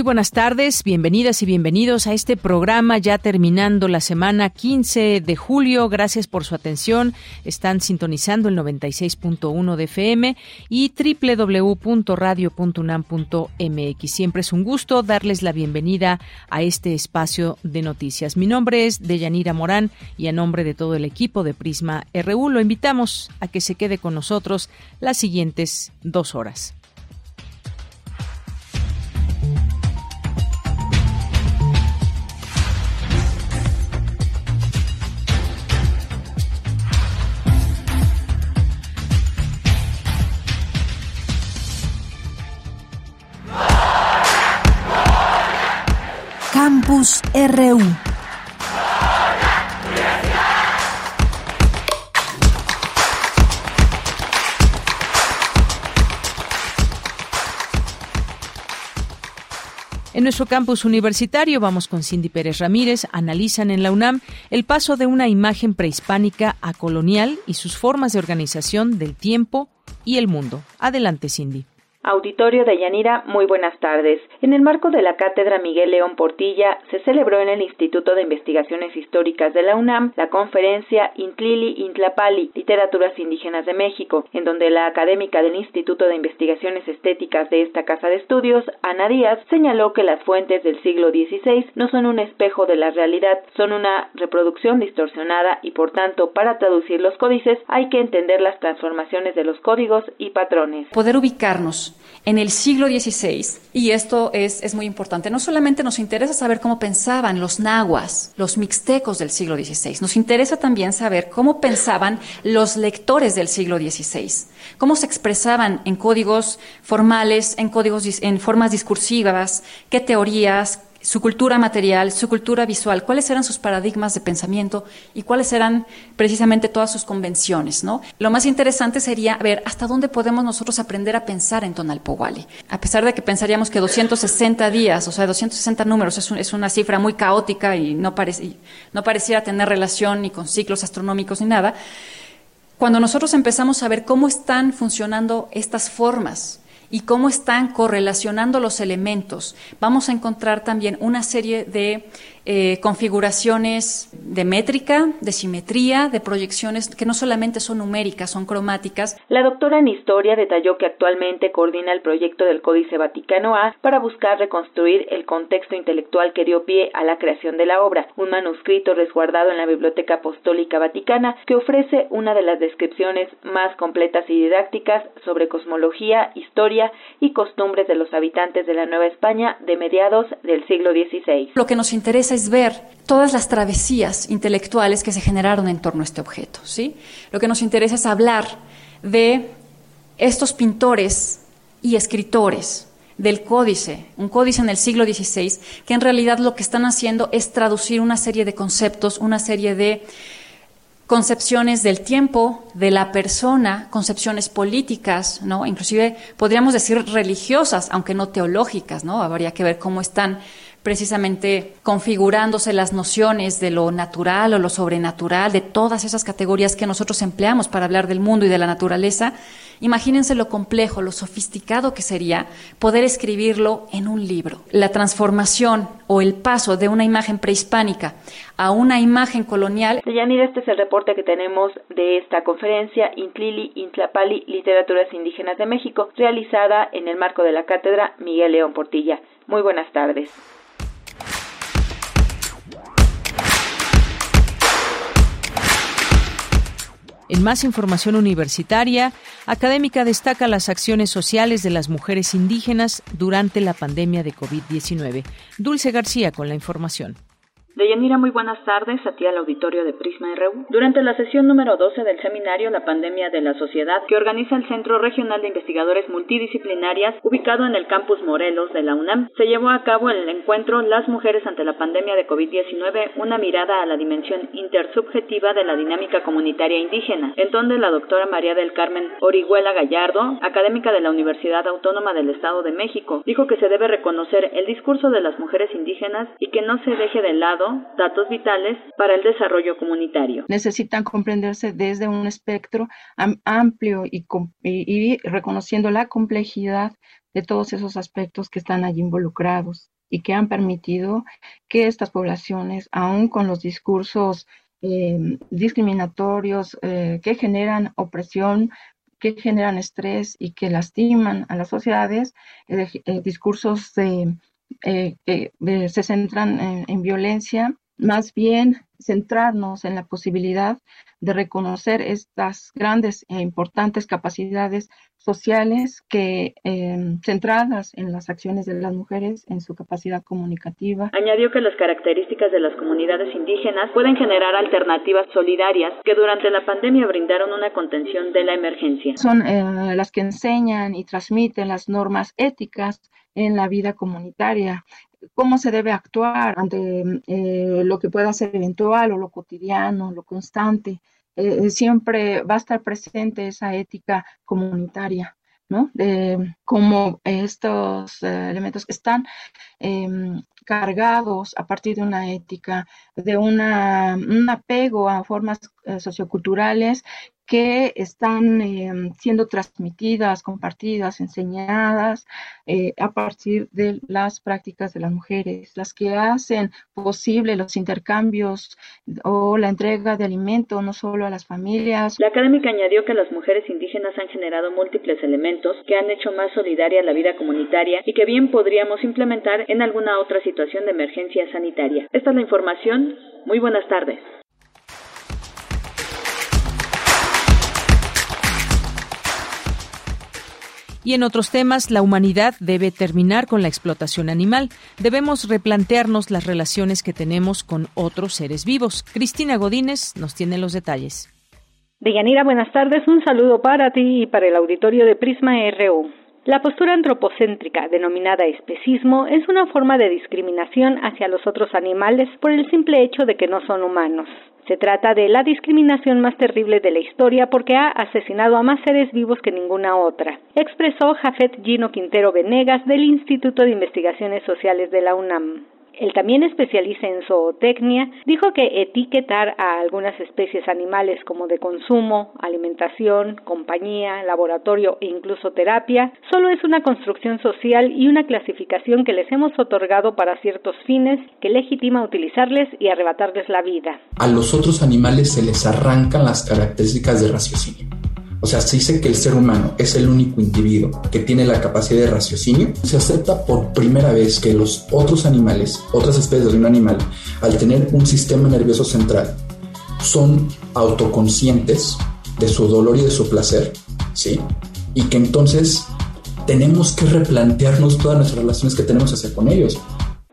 Muy buenas tardes, bienvenidas y bienvenidos a este programa ya terminando la semana 15 de julio. Gracias por su atención. Están sintonizando el 96.1 de FM y www.radio.unam.mx. Siempre es un gusto darles la bienvenida a este espacio de noticias. Mi nombre es Deyanira Morán y a nombre de todo el equipo de Prisma RU lo invitamos a que se quede con nosotros las siguientes dos horas. En nuestro campus universitario, vamos con Cindy Pérez Ramírez, analizan en la UNAM el paso de una imagen prehispánica a colonial y sus formas de organización del tiempo y el mundo. Adelante, Cindy. Auditorio de Yanira, muy buenas tardes. En el marco de la Cátedra Miguel León Portilla, se celebró en el Instituto de Investigaciones Históricas de la UNAM la conferencia Intlili Intlapali, Literaturas Indígenas de México, en donde la académica del Instituto de Investigaciones Estéticas de esta casa de estudios, Ana Díaz, señaló que las fuentes del siglo XVI no son un espejo de la realidad, son una reproducción distorsionada y por tanto, para traducir los códices hay que entender las transformaciones de los códigos y patrones. Poder ubicarnos en el siglo XVI, y esto es, es, muy importante, no solamente nos interesa saber cómo pensaban los nahuas, los mixtecos del siglo XVI, nos interesa también saber cómo pensaban los lectores del siglo XVI, cómo se expresaban en códigos formales, en códigos en formas discursivas, qué teorías, su cultura material, su cultura visual, cuáles eran sus paradigmas de pensamiento y cuáles eran precisamente todas sus convenciones, ¿no? Lo más interesante sería ver hasta dónde podemos nosotros aprender a pensar en Tonalpowali. A pesar de que pensaríamos que 260 días, o sea, 260 números es, una cifra muy caótica y no, no pareciera tener relación ni con ciclos astronómicos ni nada, cuando nosotros empezamos a ver cómo están funcionando estas formas y cómo están correlacionando los elementos, vamos a encontrar también una serie de eh, configuraciones de métrica, de simetría, de proyecciones que no solamente son numéricas, son cromáticas. La doctora en historia detalló que actualmente coordina el proyecto del Códice Vaticano A para buscar reconstruir el contexto intelectual que dio pie a la creación de la obra, un manuscrito resguardado en la Biblioteca Apostólica Vaticana que ofrece una de las descripciones más completas y didácticas sobre cosmología, historia y costumbres de los habitantes de la Nueva España de mediados del siglo XVI. Lo que nos interesa es ver todas las travesías intelectuales que se generaron en torno a este objeto. ¿sí? Lo que nos interesa es hablar de estos pintores y escritores del códice, un códice en el siglo XVI, que en realidad lo que están haciendo es traducir una serie de conceptos, una serie de concepciones del tiempo, de la persona, concepciones políticas, ¿no? Inclusive podríamos decir religiosas, aunque no teológicas, ¿no? Habría que ver cómo están precisamente configurándose las nociones de lo natural o lo sobrenatural, de todas esas categorías que nosotros empleamos para hablar del mundo y de la naturaleza, imagínense lo complejo, lo sofisticado que sería poder escribirlo en un libro. La transformación o el paso de una imagen prehispánica a una imagen colonial. Yanira, este es el reporte que tenemos de esta conferencia Intlili, Intlapali, Literaturas Indígenas de México, realizada en el marco de la cátedra Miguel León Portilla. Muy buenas tardes. En más información universitaria, académica destaca las acciones sociales de las mujeres indígenas durante la pandemia de COVID-19. Dulce García con la información. Deyanira, muy buenas tardes a ti al auditorio de Prisma RU. Durante la sesión número 12 del seminario La pandemia de la sociedad que organiza el Centro Regional de Investigadores Multidisciplinarias ubicado en el campus Morelos de la UNAM, se llevó a cabo el encuentro Las mujeres ante la pandemia de COVID-19, una mirada a la dimensión intersubjetiva de la dinámica comunitaria indígena, en donde la doctora María del Carmen Orihuela Gallardo, académica de la Universidad Autónoma del Estado de México, dijo que se debe reconocer el discurso de las mujeres indígenas y que no se deje de lado datos vitales para el desarrollo comunitario. Necesitan comprenderse desde un espectro amplio y, y reconociendo la complejidad de todos esos aspectos que están allí involucrados y que han permitido que estas poblaciones, aún con los discursos eh, discriminatorios eh, que generan opresión, que generan estrés y que lastiman a las sociedades, eh, discursos de eh, que eh, se centran en, violencia, más bien centrarnos en la posibilidad de reconocer estas grandes e importantes capacidades sociales que em, centradas en las acciones de las mujeres, en su capacidad comunicativa. Añadió que las características de las comunidades indígenas pueden generar alternativas solidarias que durante la pandemia brindaron una contención de la emergencia. Son eh, las que enseñan y transmiten las normas éticas en la vida comunitaria, cómo se debe actuar ante eh, lo que pueda ser eventual o lo cotidiano, lo constante. Eh, siempre va a estar presente esa ética comunitaria. ¿no? De cómo estos eh, elementos están em, cargados a partir de una ética, de una, un apego a formas socioculturales que están em, siendo transmitidas, compartidas, enseñadas eh, a partir de las prácticas de las mujeres, las que hacen posible los intercambios o la entrega de alimento no solo a las familias. La académica añadió que las mujeres indígenas han generado múltiples elementos que han hecho más solidaria la vida comunitaria y que bien podríamos implementar en alguna otra situación de emergencia sanitaria. Esta es la información. Muy buenas tardes. Y en otros temas, la humanidad debe terminar con la explotación animal. Debemos replantearnos las relaciones que tenemos con otros seres vivos. Cristina Godínez nos tiene los detalles. Deyanira, buenas tardes. Un saludo para ti y para el auditorio de Prisma RU. La postura antropocéntrica, denominada especismo, es una forma de discriminación hacia los otros animales por el simple hecho de que no son humanos. Se trata de la discriminación más terrible de la historia porque ha asesinado a más seres vivos que ninguna otra, expresó Jafet Gino Quintero Venegas del Instituto de Investigaciones Sociales de la UNAM el también especialista en zootecnia, dijo que etiquetar a algunas especies animales como de consumo, alimentación, compañía, laboratorio e incluso terapia solo es una construcción social y una clasificación que les hemos otorgado para ciertos fines que legitima utilizarles y arrebatarles la vida. A los otros animales se les arrancan las características de raciocinio o sea, se dice que el ser humano es el único individuo que tiene la capacidad de raciocinio. Se acepta por primera vez que los otros animales, otras especies de un animal, al tener un sistema nervioso central, son autoconscientes de su dolor y de su placer, ¿sí? Y que entonces tenemos que replantearnos todas nuestras relaciones que tenemos hacia con ellos.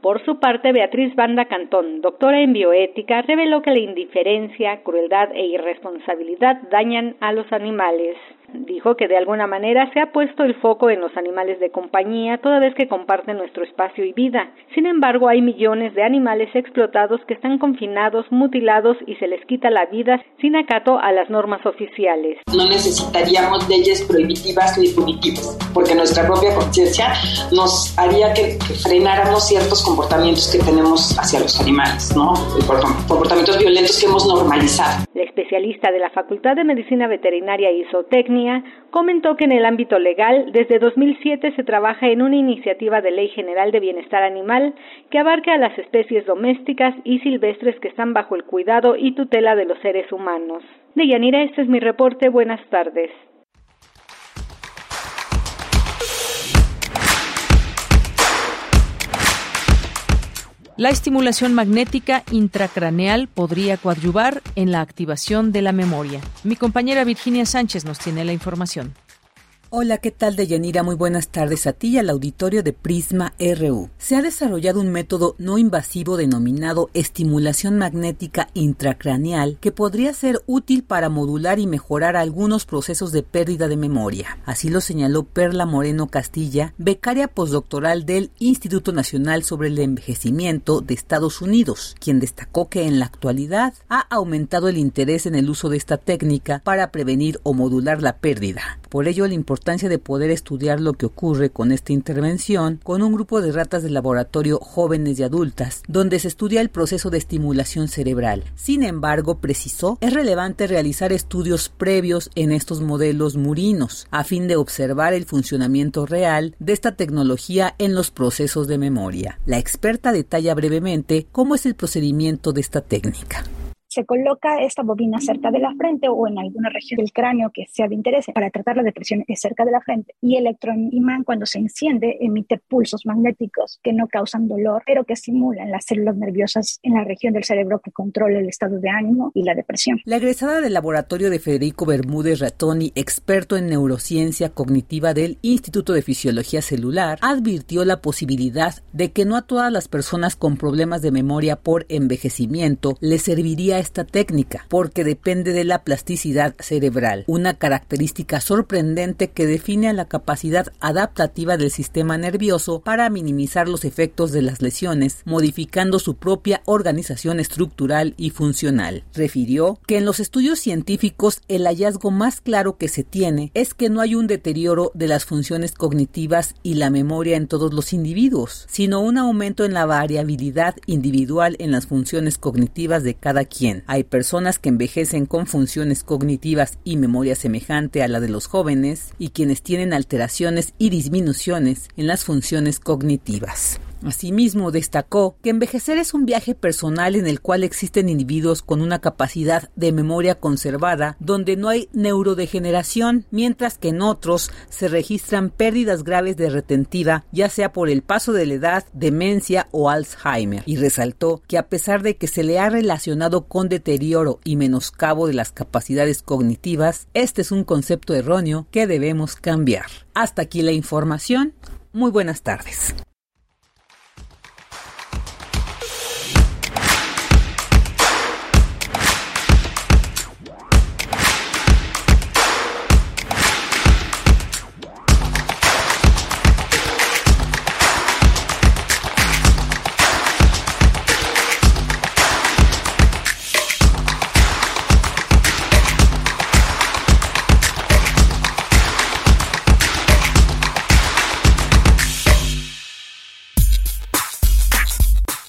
Por su parte, Beatriz Banda Cantón, doctora en bioética, reveló que la indiferencia, crueldad e irresponsabilidad dañan a los animales. Dijo que de alguna manera se ha puesto el foco en los animales de compañía toda vez que comparten nuestro espacio y vida. Sin embargo, hay millones de animales explotados que están confinados, mutilados y se les quita la vida sin acato a las normas oficiales. No necesitaríamos leyes prohibitivas ni punitivas, porque nuestra propia conciencia nos haría que, frenáramos ciertos comportamientos que tenemos hacia los animales, ¿no? Comportamientos violentos que hemos normalizado. La especialista de la Facultad de Medicina Veterinaria y Zootecnia comentó que en el ámbito legal, desde 2007 se trabaja en una iniciativa de ley general de bienestar animal que abarca a las especies domésticas y silvestres que están bajo el cuidado y tutela de los seres humanos. Deyanira, este es mi reporte. Buenas tardes. La estimulación magnética intracraneal podría coadyuvar en la activación de la memoria. Mi compañera Virginia Sánchez nos tiene la información. Hola, ¿qué tal, Deyanira? Muy buenas tardes a ti y al auditorio de Prisma RU. Se ha desarrollado un método no invasivo denominado estimulación magnética intracraneal que podría ser útil para modular y mejorar algunos procesos de pérdida de memoria. Así lo señaló Perla Moreno Castilla, becaria postdoctoral del Instituto Nacional sobre el Envejecimiento de Estados Unidos, quien destacó que en la actualidad ha aumentado el interés en el uso de esta técnica para prevenir o modular la pérdida. Por ello, la importancia de poder estudiar lo que ocurre con esta intervención con un grupo de ratas de laboratorio jóvenes y adultas, donde se estudia el proceso de estimulación cerebral. Sin embargo, precisó, es relevante realizar estudios previos en estos modelos murinos, a fin de observar el funcionamiento real de esta tecnología en los procesos de memoria. La experta detalla brevemente cómo es el procedimiento de esta técnica se coloca esta bobina cerca de la frente o en alguna región del cráneo que sea de interés para tratar la depresión cerca de la frente. Y el electroimán cuando se enciende emite pulsos magnéticos que no causan dolor, pero que estimulan las células nerviosas en la región del cerebro que controla el estado de ánimo y la depresión. La egresada del laboratorio de Federico Bermúdez Ratoni, experto en neurociencia cognitiva del Instituto de Fisiología Celular, advirtió la posibilidad de que no a todas las personas con problemas de memoria por envejecimiento les serviría esta técnica, porque depende de la plasticidad cerebral, una característica sorprendente que define a la capacidad adaptativa del sistema nervioso para minimizar los efectos de las lesiones, modificando su propia organización estructural y funcional. Refirió que en los estudios científicos el hallazgo más claro que se tiene es que no hay un deterioro de las funciones cognitivas y la memoria en todos los individuos, sino un aumento en la variabilidad individual en las funciones cognitivas de cada quien. Hay personas que envejecen con funciones cognitivas y memoria semejante a la de los jóvenes y quienes tienen alteraciones y disminuciones en las funciones cognitivas. Asimismo, destacó que envejecer es un viaje personal en el cual existen individuos con una capacidad de memoria conservada donde no hay neurodegeneración, mientras que en otros se registran pérdidas graves de retentiva, ya sea por el paso de la edad, demencia o Alzheimer. Y resaltó que a pesar de que se le ha relacionado con deterioro y menoscabo de las capacidades cognitivas, este es un concepto erróneo que debemos cambiar. Hasta aquí la información. Muy buenas tardes.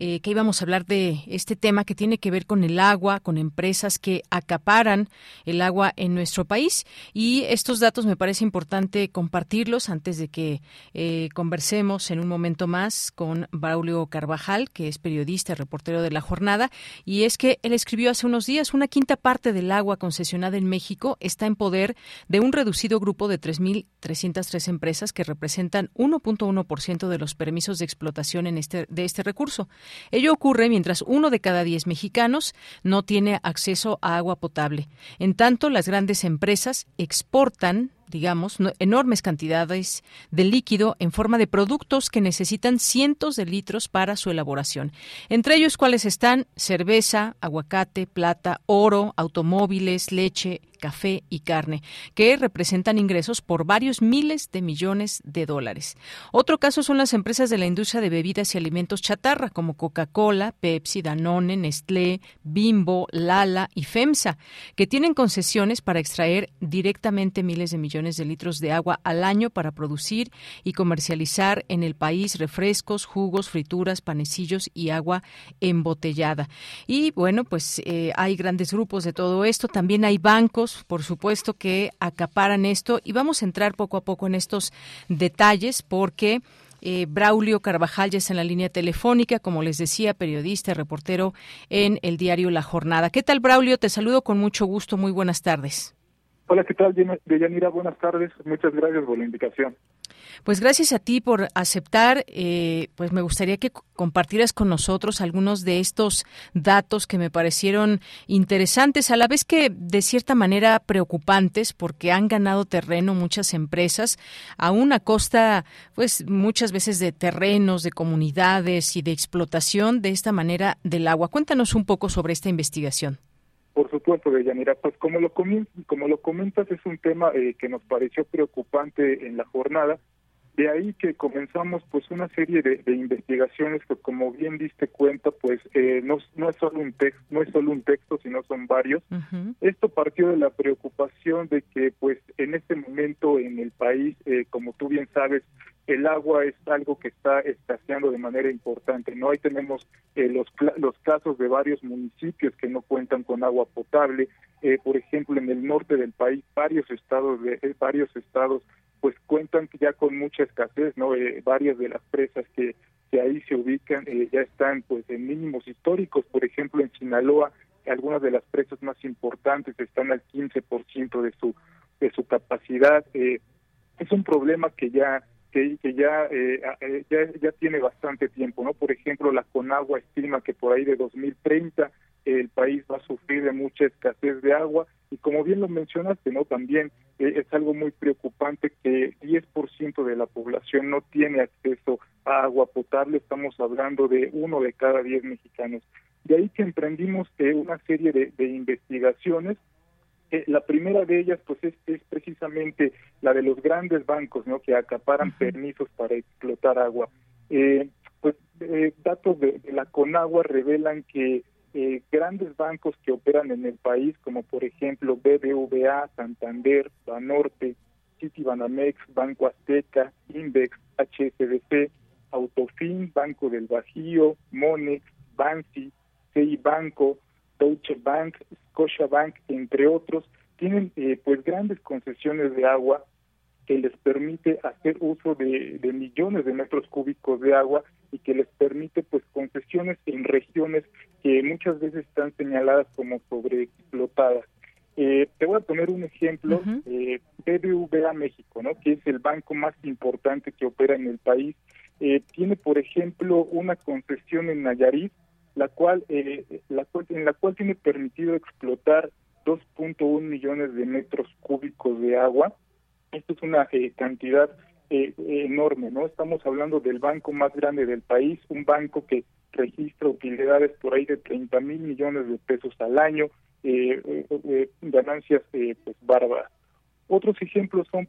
eh, que íbamos a hablar de este tema que tiene que ver con el agua, con empresas que acaparan el agua en nuestro país. Y estos datos me parece importante compartirlos antes de que eh, conversemos en un momento más con Braulio Carvajal, que es periodista y reportero de la jornada. Y es que él escribió hace unos días una quinta parte del agua concesionada en México está en poder de un reducido grupo de 3.303 empresas que representan 1.1% de los permisos de explotación en este, de este recurso. Ello ocurre mientras uno de cada diez mexicanos no tiene acceso a agua potable. En tanto, las grandes empresas exportan digamos, enormes cantidades de líquido en forma de productos que necesitan cientos de litros para su elaboración. Entre ellos, cuáles están cerveza, aguacate, plata, oro, automóviles, leche, café y carne, que representan ingresos por varios miles de millones de dólares. Otro caso son las empresas de la industria de bebidas y alimentos chatarra, como Coca-Cola, Pepsi, Danone, Nestlé, Bimbo, Lala y FEMSA, que tienen concesiones para extraer directamente miles de millones de litros de agua al año para producir y comercializar en el país refrescos, jugos, frituras, panecillos y agua embotellada. Y bueno, pues eh, hay grandes grupos de todo esto. También hay bancos por supuesto, que acaparan esto y vamos a entrar poco a poco en estos detalles porque... Eh, Braulio Carvajal ya está en la línea telefónica, como les decía, periodista, reportero en el diario La Jornada. ¿Qué tal, Braulio? Te saludo con mucho gusto. Muy buenas tardes. Hola, ¿qué tal, Deyanira? Buenas tardes. Muchas gracias por la invitación. Pues gracias a ti por aceptar. Eh, pues me gustaría que compartieras con nosotros algunos de estos datos que me parecieron interesantes, a la vez que de cierta manera preocupantes, porque han ganado terreno muchas empresas, aún a costa, pues muchas veces de terrenos, de comunidades y de explotación de esta manera del agua. Cuéntanos un poco sobre esta investigación. Por supuesto, Deyanira, pues como lo, como lo comentas, es un tema eh, que nos pareció preocupante en la jornada, de ahí que comenzamos pues una serie de, investigaciones que como bien diste cuenta pues eh, no, no es solo un texto no es solo un texto sino son varios. Esto partió de la preocupación de que pues en este momento en el país eh, como tú bien sabes el agua es algo que está escaseando de manera importante no ahí tenemos eh, los los casos de varios municipios que no cuentan con agua potable. Por ejemplo en el norte del país varios estados de varios estados pues cuentan ya con mucha escasez, ¿no? Eh, varias de las presas que, que ahí se ubican eh, ya están pues en mínimos históricos, por ejemplo en Sinaloa algunas de las presas más importantes están al 15% de su de su capacidad. Eh, es un problema que ya que, que ya, ya ya tiene bastante tiempo, ¿no? Por ejemplo, la Conagua estima que por ahí de 2030 el país va a sufrir de mucha escasez de agua y como bien lo mencionaste, ¿no? También eh, es algo muy preocupante que 10% de la población no tiene acceso a agua potable, estamos hablando de uno de cada diez mexicanos. De ahí que emprendimos eh, una serie de, investigaciones eh, la primera de ellas pues es, es, precisamente la de los grandes bancos no que acaparan permisos para explotar agua pues datos de, la Conagua revelan que eh, grandes bancos que operan en el país, como por ejemplo BBVA, Santander, Banorte, Citibanamex, Banco Azteca, Index, HSBC, Autofin, Banco del Bajío, Monex, Bansi, CI Banco, Deutsche Bank, Scotia Bank, entre otros, tienen eh, pues grandes concesiones de agua que les permite hacer uso de, millones de metros cúbicos de agua y que les permite pues concesiones en regiones que muchas veces están señaladas como sobreexplotadas. Eh, te voy a poner un ejemplo, eh, BBVA México, ¿no? que es el banco más importante que opera en el país, eh, tiene por ejemplo una concesión en Nayarit, la cual, eh, la cual en la cual tiene permitido explotar 2.1 millones de metros cúbicos de agua esto es una eh, cantidad eh, enorme, ¿no? Estamos hablando del banco más grande del país, un banco que registra utilidades por ahí de 30 mil millones de pesos al año, eh, ganancias pues bárbaras. Otros ejemplos son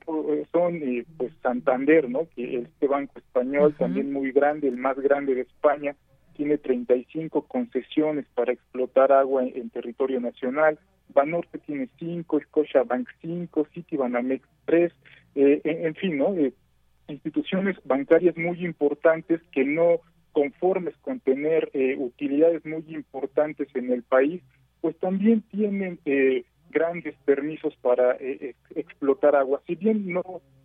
son pues Santander, ¿no? Que este banco español también muy grande, el más grande de España, tiene 35 concesiones para explotar agua en territorio nacional. Banorte tiene cinco, Bank cinco, Citibanamex tres, eh, en, fin, ¿no? Eh, instituciones bancarias muy importantes que no conformes con tener eh, utilidades muy importantes en el país, pues también tienen eh, grandes permisos para eh, explotar agua. Si bien no,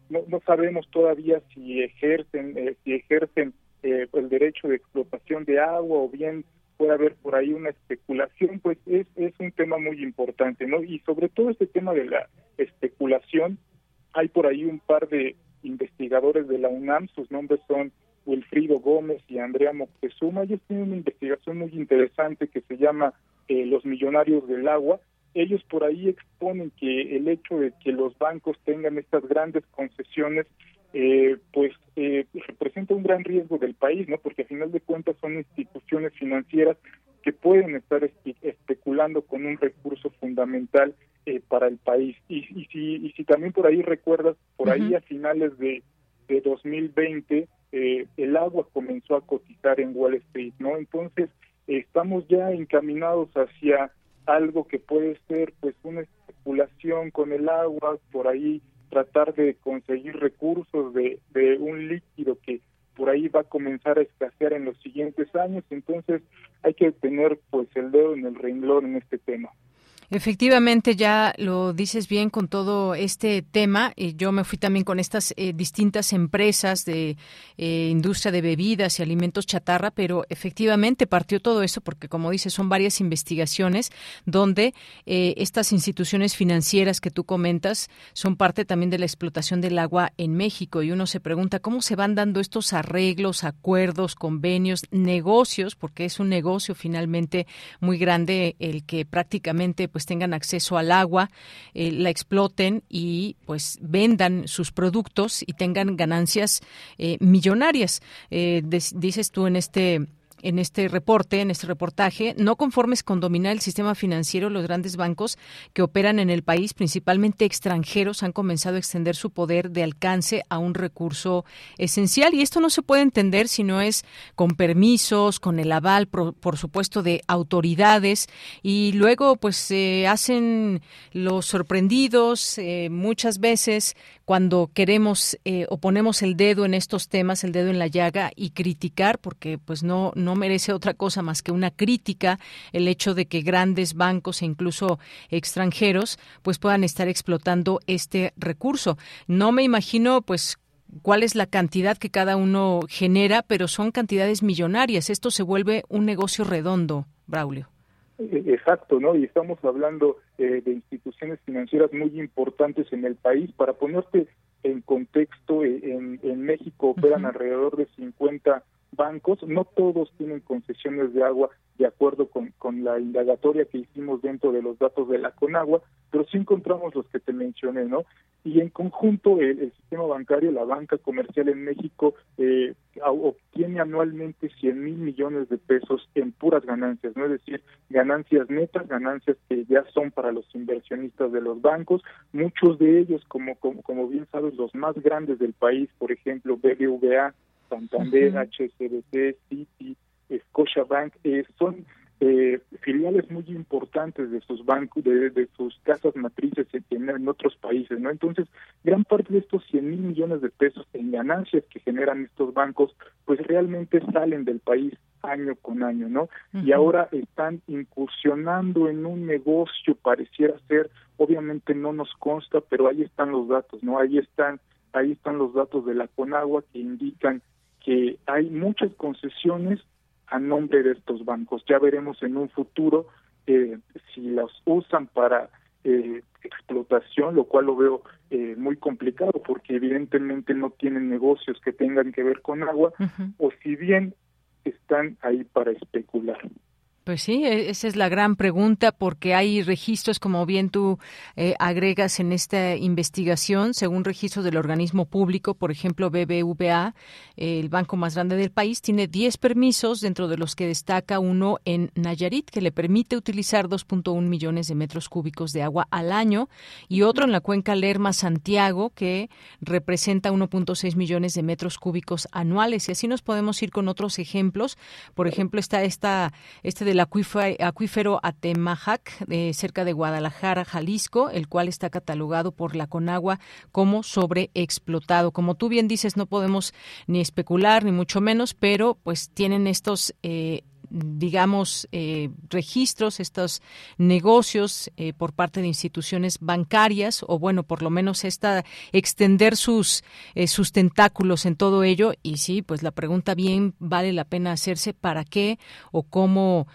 no, sabemos todavía si ejercen si ejercen el derecho de explotación de agua o bien puede haber por ahí una especulación, pues es, es un tema muy importante, ¿no? Y sobre todo este tema de la especulación, hay por ahí un par de investigadores de la UNAM, sus nombres son Wilfrido Gómez y Andrea Moctezuma. Ellos tienen una investigación muy interesante que se llama eh, Los Millonarios del Agua. Ellos por ahí exponen que el hecho de que los bancos tengan estas grandes concesiones, eh, pues eh, representa un gran riesgo del país, ¿no? Porque a final de cuentas son instituciones financieras que pueden estar especulando con un recurso fundamental eh, para el país. Y, y, si, y si también por ahí recuerdas, por ahí a finales de, de 2020, eh, el agua comenzó a cotizar en Wall Street, ¿no? Entonces, estamos ya encaminados hacia algo que puede ser pues una especulación con el agua, por ahí tratar de conseguir recursos de, de un líquido que por ahí va a comenzar a escasear en los siguientes años, entonces hay que tener pues el dedo en el renglón en este tema. Efectivamente, ya lo dices bien con todo este tema. y yo me fui también con estas eh, distintas empresas de eh, industria de bebidas y alimentos chatarra, pero efectivamente partió todo eso porque, como dices, son varias investigaciones donde eh, estas instituciones financieras que tú comentas son parte también de la explotación del agua en México. Y uno se pregunta cómo se van dando estos arreglos, acuerdos, convenios, negocios, porque es un negocio finalmente muy grande el que prácticamente pues tengan acceso al agua, eh, la exploten y pues vendan sus productos y tengan ganancias eh, millonarias. Eh, dices tú en este en este reporte, en este reportaje, no conformes con dominar el sistema financiero, los grandes bancos que operan en el país, principalmente extranjeros, han comenzado a extender su poder de alcance a un recurso esencial. Y esto no se puede entender si no es con permisos, con el aval, por, supuesto, de autoridades. Y luego, pues, se hacen los sorprendidos eh, muchas veces cuando queremos eh, o ponemos el dedo en estos temas, el dedo en la llaga y criticar, porque pues no, no merece otra cosa más que una crítica el hecho de que grandes bancos e incluso extranjeros pues puedan estar explotando este recurso. No me imagino pues cuál es la cantidad que cada uno genera, pero son cantidades millonarias. Esto se vuelve un negocio redondo, Braulio. Exacto, ¿no? Y estamos hablando eh, de instituciones financieras muy importantes en el país. Para ponerte en contexto, eh, en, en México operan alrededor de 50 bancos, no todos tienen concesiones de agua de acuerdo con, la indagatoria que hicimos dentro de los datos de la Conagua, pero sí encontramos los que te mencioné, ¿no? Y en conjunto el, sistema bancario, la banca comercial en México eh, obtiene anualmente 100 mil millones de pesos en puras ganancias, ¿no? Es decir, ganancias netas, ganancias que ya son para los inversionistas de los bancos, muchos de ellos, como, como, como bien sabes, los más grandes del país, por ejemplo, BBVA, Santander, HSBC, Citi, Scotiabank, eh, son eh, filiales muy importantes de sus bancos, de, sus casas matrices en, en, otros países, ¿no? Entonces, gran parte de estos 100 mil millones de pesos en ganancias que generan estos bancos, pues realmente salen del país año con año, ¿no? Y ahora están incursionando en un negocio, pareciera ser, obviamente no nos consta, pero ahí están los datos, ¿no? Ahí están, ahí están los datos de la Conagua que indican que hay muchas concesiones a nombre de estos bancos. Ya veremos en un futuro eh, si las usan para eh, explotación, lo cual lo veo eh, muy complicado porque evidentemente no tienen negocios que tengan que ver con agua, o si bien están ahí para especular. Pues sí, e, esa es la gran pregunta porque hay registros, como bien tú eh, agregas en esta investigación, según registros del organismo público, por ejemplo, BBVA, el banco más grande del país, tiene 10 permisos, dentro de los que destaca uno en Nayarit, que le permite utilizar 2.1 millones de metros cúbicos de agua al año, y otro en la cuenca Lerma-Santiago, que representa 1.6 millones de metros cúbicos anuales. Y así nos podemos ir con otros ejemplos. Por ejemplo, está esta, este de del acuífero Atemajac, cerca de Guadalajara, Jalisco, el cual está catalogado por la Conagua como sobreexplotado. Como tú bien dices, no podemos ni especular, ni mucho menos, pero pues tienen estos eh, digamos, eh, registros, estos negocios eh, por parte de instituciones bancarias, o bueno, por lo menos esta extender sus, eh, sus tentáculos en todo ello. Y sí, pues la pregunta bien vale la pena hacerse para qué o cómo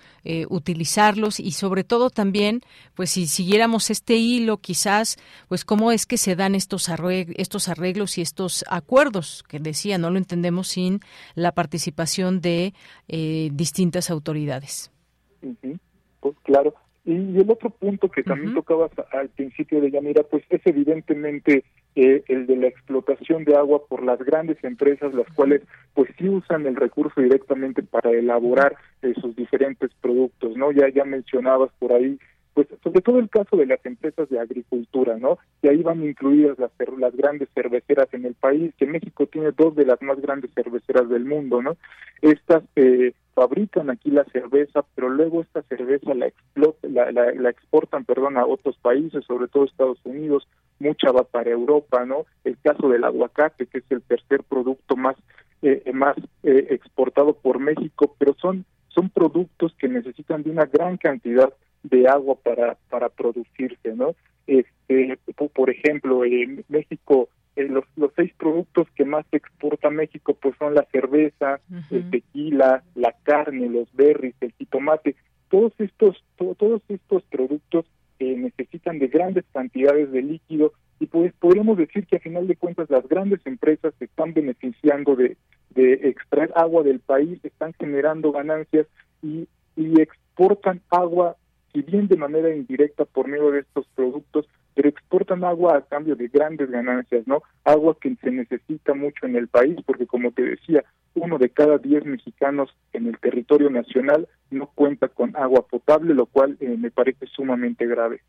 utilizarlos y sobre todo también, pues si siguiéramos este hilo, quizás, pues cómo es que se dan estos arreglos, estos arreglos y estos acuerdos, que decía, no lo entendemos sin la participación de distintas autoridades. Pues claro. Y, el otro punto que también tocabas al principio de Yanira, pues es evidentemente eh, el de la explotación de agua por las grandes empresas, las cuales pues sí usan el recurso directamente para elaborar esos diferentes productos, ¿no? Ya ya mencionabas por ahí pues sobre todo el caso de las empresas de agricultura, ¿no? Y ahí van incluidas las, las grandes cerveceras en el país, que México tiene dos de las más grandes cerveceras del mundo, ¿no? Estas eh, fabrican aquí la cerveza, pero luego esta cerveza la, la, la, exportan, perdón, a otros países, sobre todo Estados Unidos, mucha va para Europa, ¿no? El caso del aguacate, que es el tercer producto más eh, más eh, exportado por México, pero son son productos que necesitan de una gran cantidad de agua para para producirse, ¿no? Este, por ejemplo, en México eh, los, los seis productos que más exporta México pues son la cerveza, el tequila, la carne, los berries, el jitomate. Todos estos todos estos productos eh, necesitan de grandes cantidades de líquido y pues podríamos decir que a final de cuentas las grandes empresas se están beneficiando de, de extraer agua del país, están generando ganancias y exportan agua si bien de manera indirecta por medio de estos productos, pero exportan agua a cambio de grandes ganancias, ¿no? Agua que se necesita mucho en el país, porque como te decía, uno de cada diez mexicanos en el territorio nacional no cuenta con agua potable, lo cual eh, me parece sumamente grave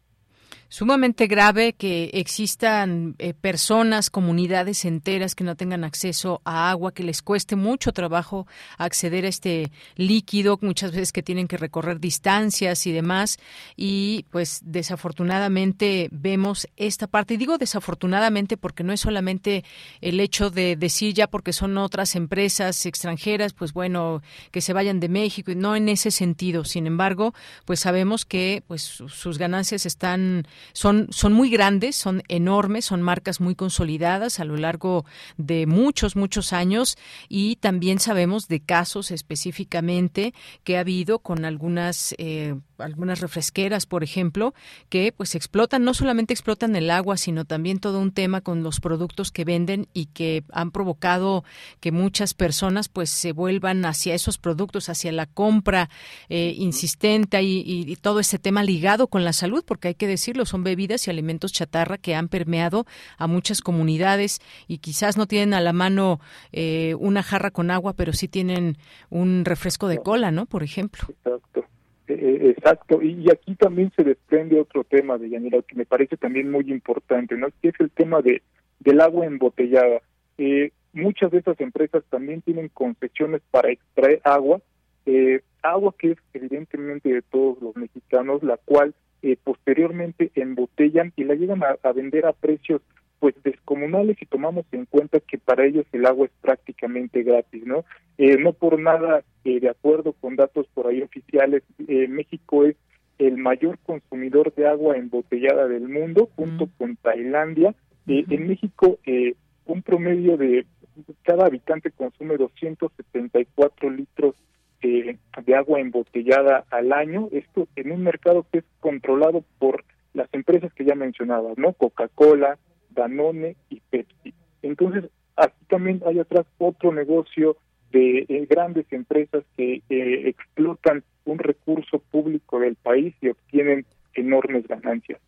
sumamente grave que existan eh, personas, comunidades enteras que no tengan acceso a agua, que les cueste mucho trabajo acceder a este líquido, muchas veces que tienen que recorrer distancias y demás. Y pues desafortunadamente vemos esta parte. Y digo desafortunadamente porque no es solamente el hecho de decir ya porque son otras empresas extranjeras, pues bueno, que se vayan de México, no en ese sentido. Sin embargo, pues sabemos que pues sus ganancias están son, son muy grandes, son enormes, son marcas muy consolidadas a lo largo de muchos, muchos años. Y también sabemos de casos específicamente que ha habido con algunas eh, algunas refresqueras, por ejemplo, que pues explotan, no solamente explotan el agua, sino también todo un tema con los productos que venden y que han provocado que muchas personas pues se vuelvan hacia esos productos, hacia la compra eh, insistente y, todo ese tema ligado con la salud, porque hay que decirlo, son bebidas y alimentos chatarra que han permeado a muchas comunidades y quizás no tienen a la mano eh, una jarra con agua, pero sí tienen un refresco de cola, ¿no? Por ejemplo. Exacto. Eh, eh, exacto, y aquí también se desprende otro tema de Yanira que me parece también muy importante, ¿no? Que es el tema de del agua embotellada. muchas de esas empresas también tienen concesiones para extraer agua, agua que es evidentemente de todos los mexicanos, la cual eh, posteriormente embotellan y la llegan a, vender a precios pues descomunales y tomamos en cuenta que para ellos el agua es prácticamente gratis, ¿no? Eh, no por nada, eh, de acuerdo con datos por ahí oficiales, México es el mayor consumidor de agua embotellada del mundo, junto con Tailandia. En México, un promedio de cada habitante consume 274 litros de agua embotellada al año, esto en un mercado que es controlado por las empresas que ya mencionaba, ¿no? Coca-Cola, Danone y Pepsi. Entonces, aquí también hay atrás otro negocio de eh, grandes empresas que eh, explotan un recurso público del país y obtienen enormes ganancias.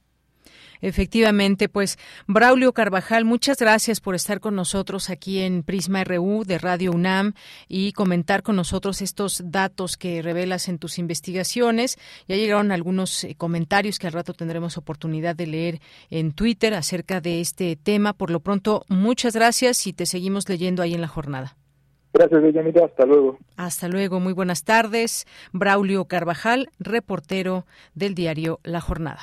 Efectivamente, pues Braulio Carvajal, muchas gracias por estar con nosotros aquí en Prisma RU de Radio UNAM y comentar con nosotros estos datos que revelas en tus investigaciones. Ya llegaron algunos eh, comentarios que al rato tendremos oportunidad de leer en Twitter acerca de este tema. Por lo pronto, muchas gracias y te seguimos leyendo ahí en la jornada. Gracias, Deyanira. Hasta luego. Hasta luego. Muy buenas tardes. Braulio Carvajal, reportero del diario La Jornada.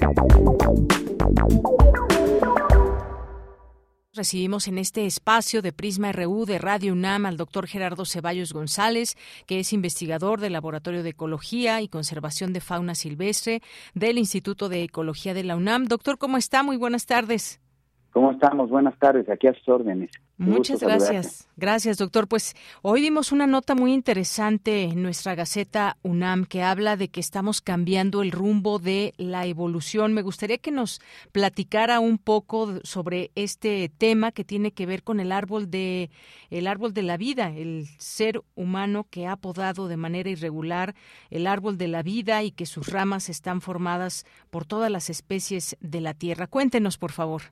Recibimos en este espacio de Prisma RU de Radio UNAM al doctor Gerardo Ceballos González, que es investigador del Laboratorio de Ecología y Conservación de Fauna Silvestre del Instituto de Ecología de la UNAM. Doctor, ¿cómo está? Muy buenas tardes. ¿Cómo estamos? Buenas tardes, aquí a sus órdenes. Muchas gracias. Gracias, doctor. Pues hoy vimos una nota muy interesante en nuestra Gaceta UNAM que habla de que estamos cambiando el rumbo de la evolución. Me gustaría que nos platicara un poco sobre este tema que tiene que ver con el árbol de el árbol de la vida, el ser humano que ha podado de manera irregular el árbol de la vida y que sus ramas están formadas por todas las especies de la Tierra. Cuéntenos, por favor.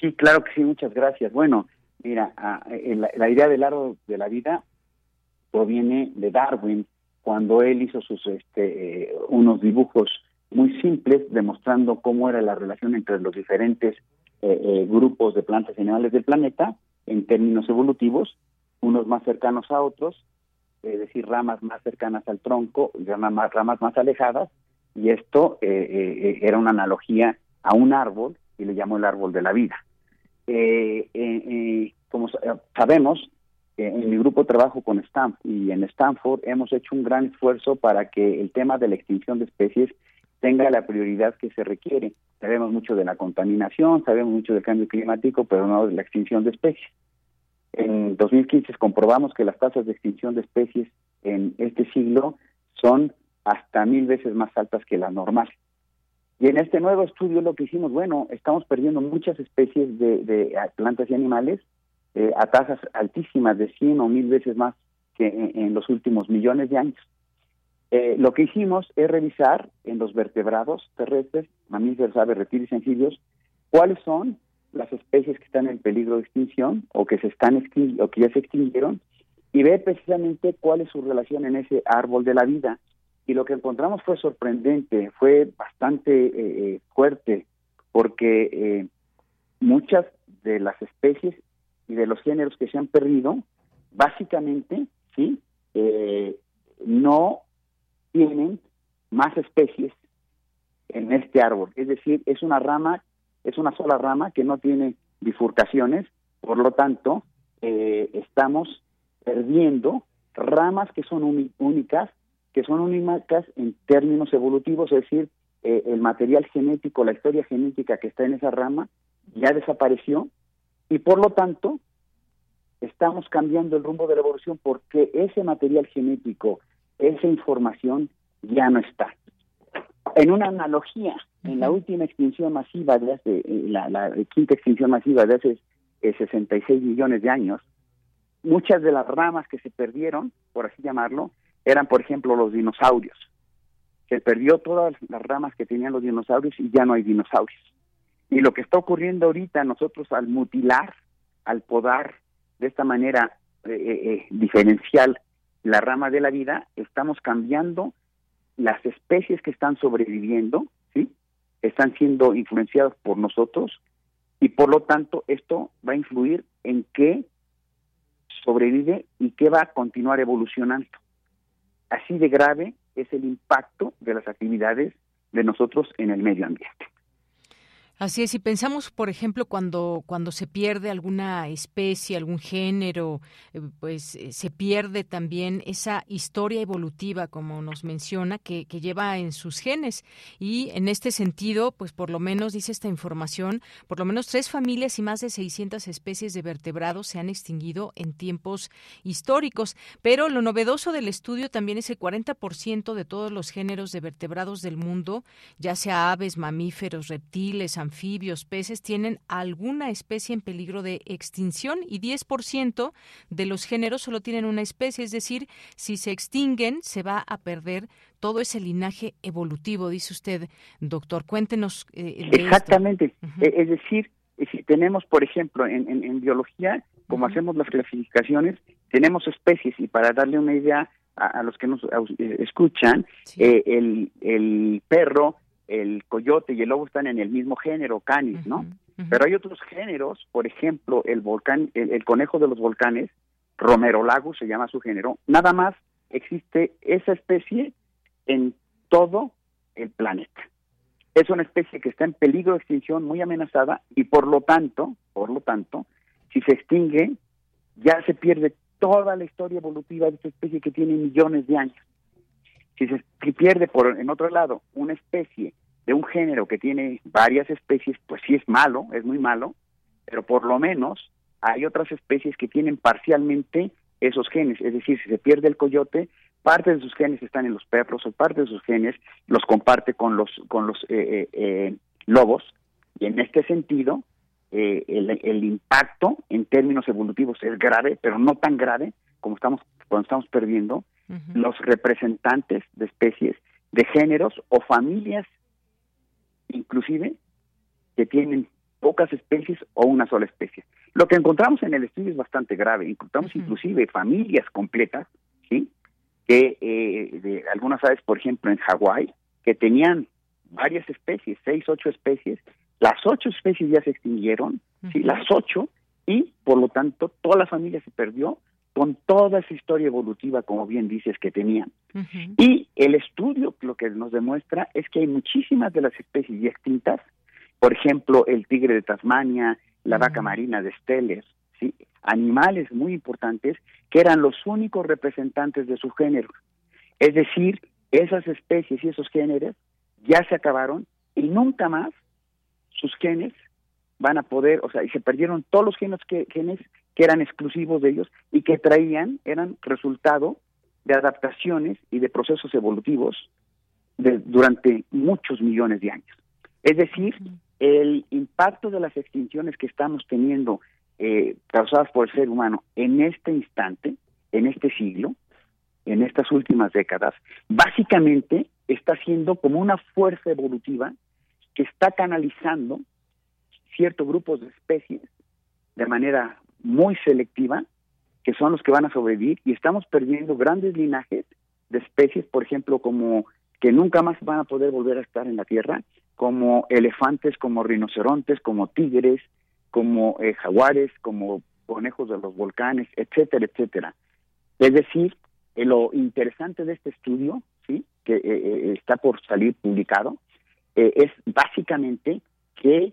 Sí, claro que sí, muchas gracias. Bueno, Mira, ah, eh, la, idea del árbol de la vida proviene de Darwin cuando él hizo sus este, eh, unos dibujos muy simples demostrando cómo era la relación entre los diferentes eh, grupos de plantas y animales del planeta en términos evolutivos, unos más cercanos a otros, es decir, ramas más cercanas al tronco, ramas, ramas más alejadas, y esto era una analogía a un árbol y le llamó el árbol de la vida. Eh, eh, eh, como sabemos, en mi grupo trabajo con Stanford y en Stanford hemos hecho un gran esfuerzo para que el tema de la extinción de especies tenga la prioridad que se requiere. Sabemos mucho de la contaminación, sabemos mucho del cambio climático, pero no de la extinción de especies. En 2015 comprobamos que las tasas de extinción de especies en este siglo son hasta mil veces más altas que las normales. Y en este nuevo estudio lo que hicimos, bueno, estamos perdiendo muchas especies de, plantas y animales eh, a tasas altísimas de 100 o mil veces más que en, los últimos millones de años. Eh, lo que hicimos es revisar en los vertebrados terrestres, mamíferos, aves, reptiles y anfibios, cuáles son las especies que están en peligro de extinción o que se están o que ya se extinguieron y ver precisamente cuál es su relación en ese árbol de la vida y lo que encontramos fue sorprendente, fue bastante eh, eh, fuerte, porque eh, muchas de las especies y de los géneros que se han perdido, básicamente, sí, no tienen más especies en este árbol. Es decir, es una rama, es una sola rama que no tiene bifurcaciones, por lo tanto, estamos perdiendo ramas que son únicas que son únicas en términos evolutivos, es decir, eh, el material genético, la historia genética que está en esa rama ya desapareció y por lo tanto estamos cambiando el rumbo de la evolución porque ese material genético, esa información ya no está. En una analogía, en la última extinción masiva de hace, eh, la, la quinta extinción masiva de hace 66 eh, millones de años, muchas de las ramas que se perdieron, por así llamarlo, eran, por ejemplo, los dinosaurios. Se perdió todas las ramas que tenían los dinosaurios y ya no hay dinosaurios. Y lo que está ocurriendo ahorita, nosotros al mutilar, al podar de esta manera eh, eh, eh, diferencial la rama de la vida, estamos cambiando las especies que están sobreviviendo, ¿sí? Están siendo influenciadas por nosotros y por lo tanto esto va a influir en qué sobrevive y qué va a continuar evolucionando. Así de grave es el impacto de las actividades de nosotros en el medio ambiente. Así es, si pensamos, por ejemplo, cuando, cuando se pierde alguna especie, algún género, eh, pues eh, se pierde también esa historia evolutiva, como nos menciona, que, que, lleva en sus genes. Y en este sentido, pues por lo menos, dice esta información, por lo menos tres familias y más de 600 especies de vertebrados se han extinguido en tiempos históricos. Pero lo novedoso del estudio también es el 40% de todos los géneros de vertebrados del mundo, ya sea aves, mamíferos, reptiles, anfibios, peces, tienen alguna especie en peligro de extinción y 10% de los géneros solo tienen una especie, es decir, si se extinguen se va a perder todo ese linaje evolutivo, dice usted, doctor. Cuéntenos. Eh, Exactamente. E, es decir, si tenemos, por ejemplo, en, biología, como hacemos las clasificaciones, tenemos especies y para darle una idea a, los que nos eh, escuchan, eh, el, el perro, el coyote y el lobo están en el mismo género, canis, ¿no? Pero hay otros géneros, por ejemplo, el volcán, el, conejo de los volcanes, Romero Lagus se llama su género, nada más existe esa especie en todo el planeta. Es una especie que está en peligro de extinción, muy amenazada, y por lo tanto, por lo tanto, si se extingue, ya se pierde toda la historia evolutiva de esta especie que tiene millones de años. Si se pierde por en otro lado una especie de un género que tiene varias especies, pues sí es malo, es muy malo, pero por lo menos hay otras especies que tienen parcialmente esos genes, es decir, si se pierde el coyote, parte de sus genes están en los perros o parte de sus genes los comparte con los con los eh, eh, eh, lobos. Y en este sentido el, impacto en términos evolutivos es grave pero no tan grave como estamos cuando estamos perdiendo los representantes de especies de géneros o familias inclusive que tienen pocas especies o una sola especie. Lo que encontramos en el estudio es bastante grave. Encontramos inclusive familias completas sí que eh, de algunas aves, por ejemplo, en Hawái, que tenían varias especies, seis, ocho especies, las ocho especies ya se extinguieron, sí, las ocho, y por lo tanto toda la familia se perdió con toda esa historia evolutiva, como bien dices, que tenían. Y el estudio lo que nos demuestra es que hay muchísimas de las especies ya extintas, por ejemplo, el tigre de Tasmania, la vaca marina de Steller, ¿sí? animales muy importantes que eran los únicos representantes de su género. Es decir, esas especies y esos géneros ya se acabaron y nunca más sus genes van a poder, o sea, y se perdieron todos los genes que, genes que eran exclusivos de ellos y que traían, eran resultado de adaptaciones y de procesos evolutivos de, durante muchos millones de años. Es decir, el impacto de las extinciones que estamos teniendo eh, causadas por el ser humano en este instante, en este siglo, en estas últimas décadas, básicamente está siendo como una fuerza evolutiva que está canalizando ciertos grupos de especies de manera muy selectiva, que son los que van a sobrevivir, y estamos perdiendo grandes linajes de especies, por ejemplo, como que nunca más van a poder volver a estar en la Tierra, como elefantes, como rinocerontes, como tigres, como eh, jaguares, como conejos de los volcanes, etcétera, etcétera. Es decir, eh, lo interesante de este estudio, sí, que eh, está por salir publicado, es básicamente que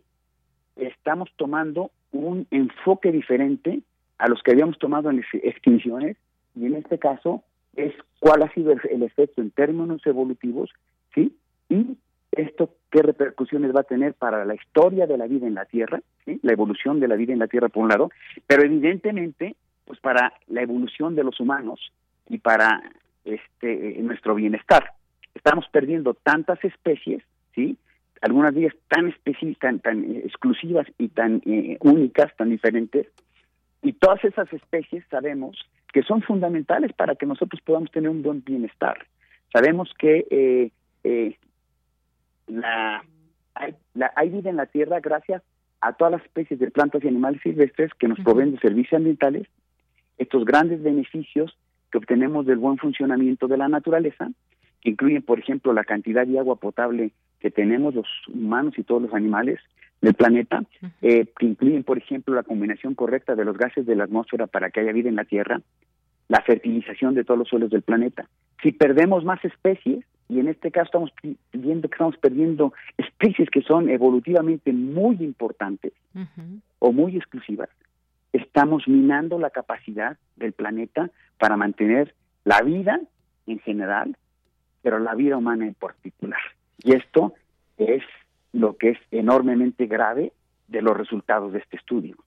estamos tomando un enfoque diferente a los que habíamos tomado en extinciones y en este caso es cuál ha sido el efecto en términos evolutivos, sí, y esto qué repercusiones va a tener para la historia de la vida en la Tierra, la evolución de la vida en la Tierra por un lado, pero evidentemente pues para la evolución de los humanos y para este nuestro bienestar. Estamos perdiendo tantas especies, ¿sí? Algunas de ellas tan tan, tan exclusivas y tan eh, únicas, tan diferentes, y todas esas especies sabemos que son fundamentales para que nosotros podamos tener un buen bienestar. Sabemos que eh, eh, la hay, la, hay vida en la Tierra gracias a todas las especies de plantas y animales silvestres que nos proveen de servicios ambientales, estos grandes beneficios que obtenemos del buen funcionamiento de la naturaleza, que incluyen, por ejemplo, la cantidad de agua potable que tenemos los humanos y todos los animales del planeta, eh, que incluyen, por ejemplo, la combinación correcta de los gases de la atmósfera para que haya vida en la Tierra, la fertilización de todos los suelos del planeta. Si perdemos más especies, y en este caso estamos viendo que estamos perdiendo especies que son evolutivamente muy importantes o muy exclusivas. Estamos minando la capacidad del planeta para mantener la vida en general, pero la vida humana en particular. Y esto es lo que es enormemente grave de los resultados de este estudio.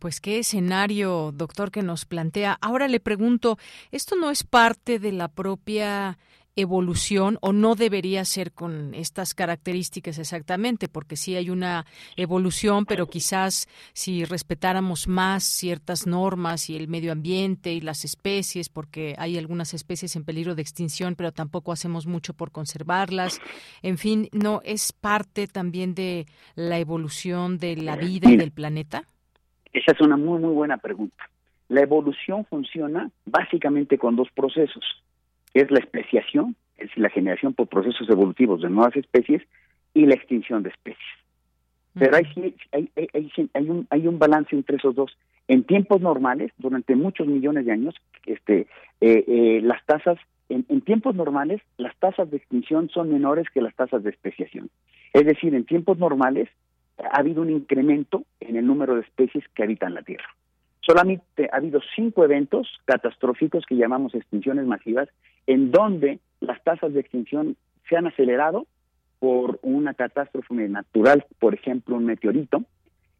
Pues qué escenario, doctor, que nos plantea. Ahora le pregunto, ¿esto no es parte de la propia evolución o no debería ser con estas características exactamente, porque sí hay una evolución, pero quizás si respetáramos más ciertas normas y el medio ambiente y las especies, porque hay algunas especies en peligro de extinción, pero tampoco hacemos mucho por conservarlas. En fin, ¿no es parte también de la evolución de la vida y del planeta? Esa es una muy, muy buena pregunta. La evolución funciona básicamente con dos procesos, que es la especiación, es decir, la generación por procesos evolutivos de nuevas especies, y la extinción de especies. Pero hay, hay, hay, hay, un, hay un balance entre esos dos. En tiempos normales, durante muchos millones de años, este, eh, eh, las tasas, en, en, tiempos normales, las tasas de extinción son menores que las tasas de especiación. Es decir, en tiempos normales ha habido un incremento en el número de especies que habitan la Tierra. Solamente ha habido cinco eventos catastróficos que llamamos extinciones masivas, en donde las tasas de extinción se han acelerado por una catástrofe natural, por ejemplo, un meteorito,